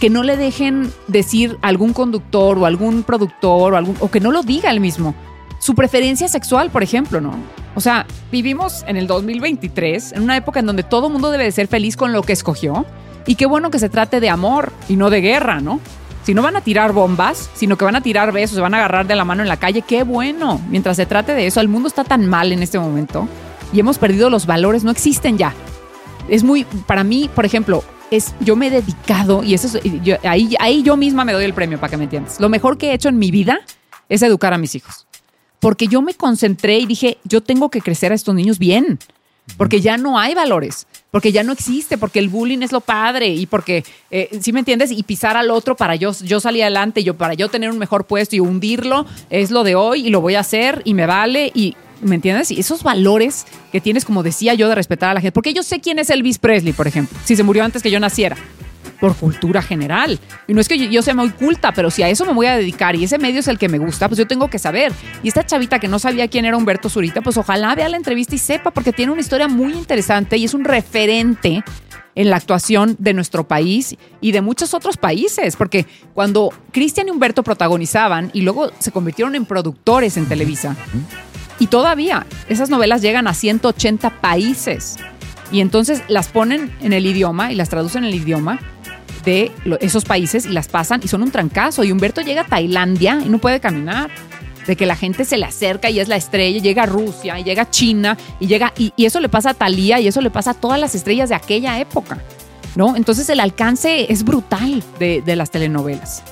que no le dejen decir algún conductor o algún productor o, algún, o que no lo diga él mismo. Su preferencia sexual, por ejemplo, ¿no? O sea, vivimos en el 2023, en una época en donde todo mundo debe de ser feliz con lo que escogió. Y qué bueno que se trate de amor y no de guerra, ¿no? Si no van a tirar bombas, sino que van a tirar besos, se van a agarrar de la mano en la calle, qué bueno. Mientras se trate de eso, el mundo está tan mal en este momento y hemos perdido los valores, no existen ya. Es muy, para mí, por ejemplo, es, yo me he dedicado, y eso es, yo- ahí, ahí yo misma me doy el premio para que me entiendas. Lo mejor que he hecho en mi vida es educar a mis hijos. Porque yo me concentré y dije, yo tengo que crecer a estos niños bien. Porque ya no hay valores, porque ya no existe, porque el bullying es lo padre y porque, eh, ¿sí me entiendes? Y pisar al otro para yo, yo salir adelante, yo para yo tener un mejor puesto y hundirlo es lo de hoy y lo voy a hacer y me vale y, ¿me entiendes? Y esos valores que tienes, como decía yo, de respetar a la gente. Porque yo sé quién es Elvis Presley, por ejemplo, si se murió antes que yo naciera por cultura general. Y no es que yo, yo sea muy culta, pero si a eso me voy a dedicar y ese medio es el que me gusta, pues yo tengo que saber. Y esta chavita que no sabía quién era Humberto Zurita, pues ojalá vea la entrevista y sepa, porque tiene una historia muy interesante y es un referente en la actuación de nuestro país y de muchos otros países, porque cuando Cristian y Humberto protagonizaban y luego se convirtieron en productores en Televisa, y todavía esas novelas llegan a 180 países. Y entonces las ponen en el idioma y las traducen en el idioma de esos países y las pasan y son un trancazo. Y Humberto llega a Tailandia y no puede caminar. De que la gente se le acerca y es la estrella, llega a Rusia y llega a China y llega. Y, y eso le pasa a Thalía y eso le pasa a todas las estrellas de aquella época. ¿No? Entonces el alcance es brutal de, de las telenovelas.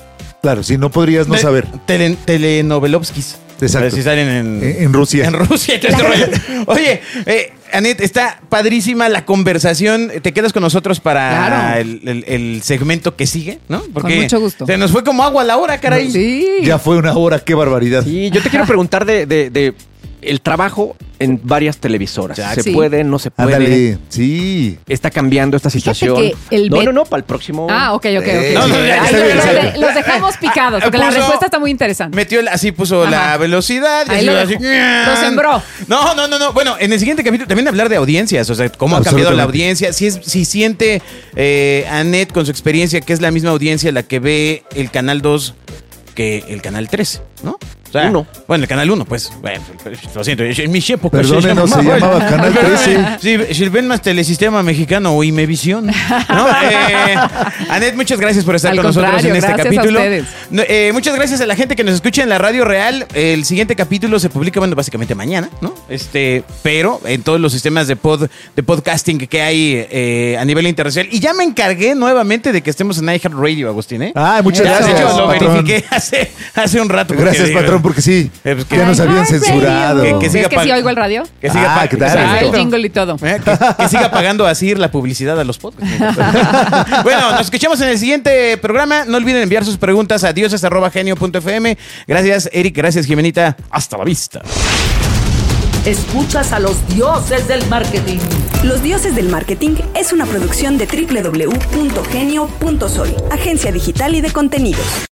Claro, si no podrías no De- saber. Tele, telenovelovskis. Exacto. A ver si salen en, En- en Rusia. En Rusia todo este rollo. [LAUGHS] Oye, eh, Anet, está padrísima la conversación. Te quedas con nosotros para Claro. el, el- el segmento que sigue, ¿no? Porque mucho gusto. Se nos fue como agua a la hora, caray. Sí. Ya fue una hora, qué barbaridad. Y yo te quiero preguntar de, de- de el trabajo en varias televisoras. Ya, ¿Se sí. puede? ¿No se puede? Ándale, sí. Está cambiando esta situación. que el no, no, no, para el próximo. Ah, ok, ok, ok. Eh, no, no, ya, Ay, está bien, los, dejamos picados, porque la respuesta está muy interesante. Metió, el- así puso Ajá. la velocidad. y así, lo así. Lo sembró. No, no, no, no. Bueno, en el siguiente capítulo también hablar de audiencias. O sea, cómo ha cambiado la audiencia. Si, es, si siente eh, Annette con su experiencia que es la misma audiencia la que ve el Canal 2 que el Canal 3, ¿no? O sea, Uno. Bueno, el Canal 1, pues. Bueno, [LAUGHS] lo siento. En mi época Perdónenos, se llamaba Canal 13. Sí, si ven más Telesistema Mexicano o Imevisión. ¿no? Eh, Anet, muchas gracias por estar Al con nosotros en este gracias a capítulo. ustedes. No, eh, muchas gracias a la gente que nos escucha en la radio real. El siguiente capítulo se publica, bueno, básicamente mañana, ¿no? Este, pero en todos los sistemas de pod, de podcasting que hay eh, a nivel internacional. Y ya me encargué nuevamente de que estemos en iHeartRadio, Agustín, ¿eh? Ah, muchas Ya, gracias. De hecho, lo patrón. verifiqué hace, hace un rato. porque Gracias, digo, porque sí. eh, pues, que- ya nos habían censurado. Que- que ¿Ves siga que pa- sí oigo el radio? Que siga, Ah. Ah, el jingle y todo. Eh, Que, que siga pagando así la publicidad a los podcasts. [LAUGHS] bueno, nos escuchamos en el siguiente programa. No olviden enviar sus preguntas a dioses.genio.fm. Gracias, Eric. Gracias, Jimenita. Hasta la vista. Escuchas a los dioses del marketing. Los Dioses del Marketing es una producción de www.genio.soy, agencia digital y de contenidos.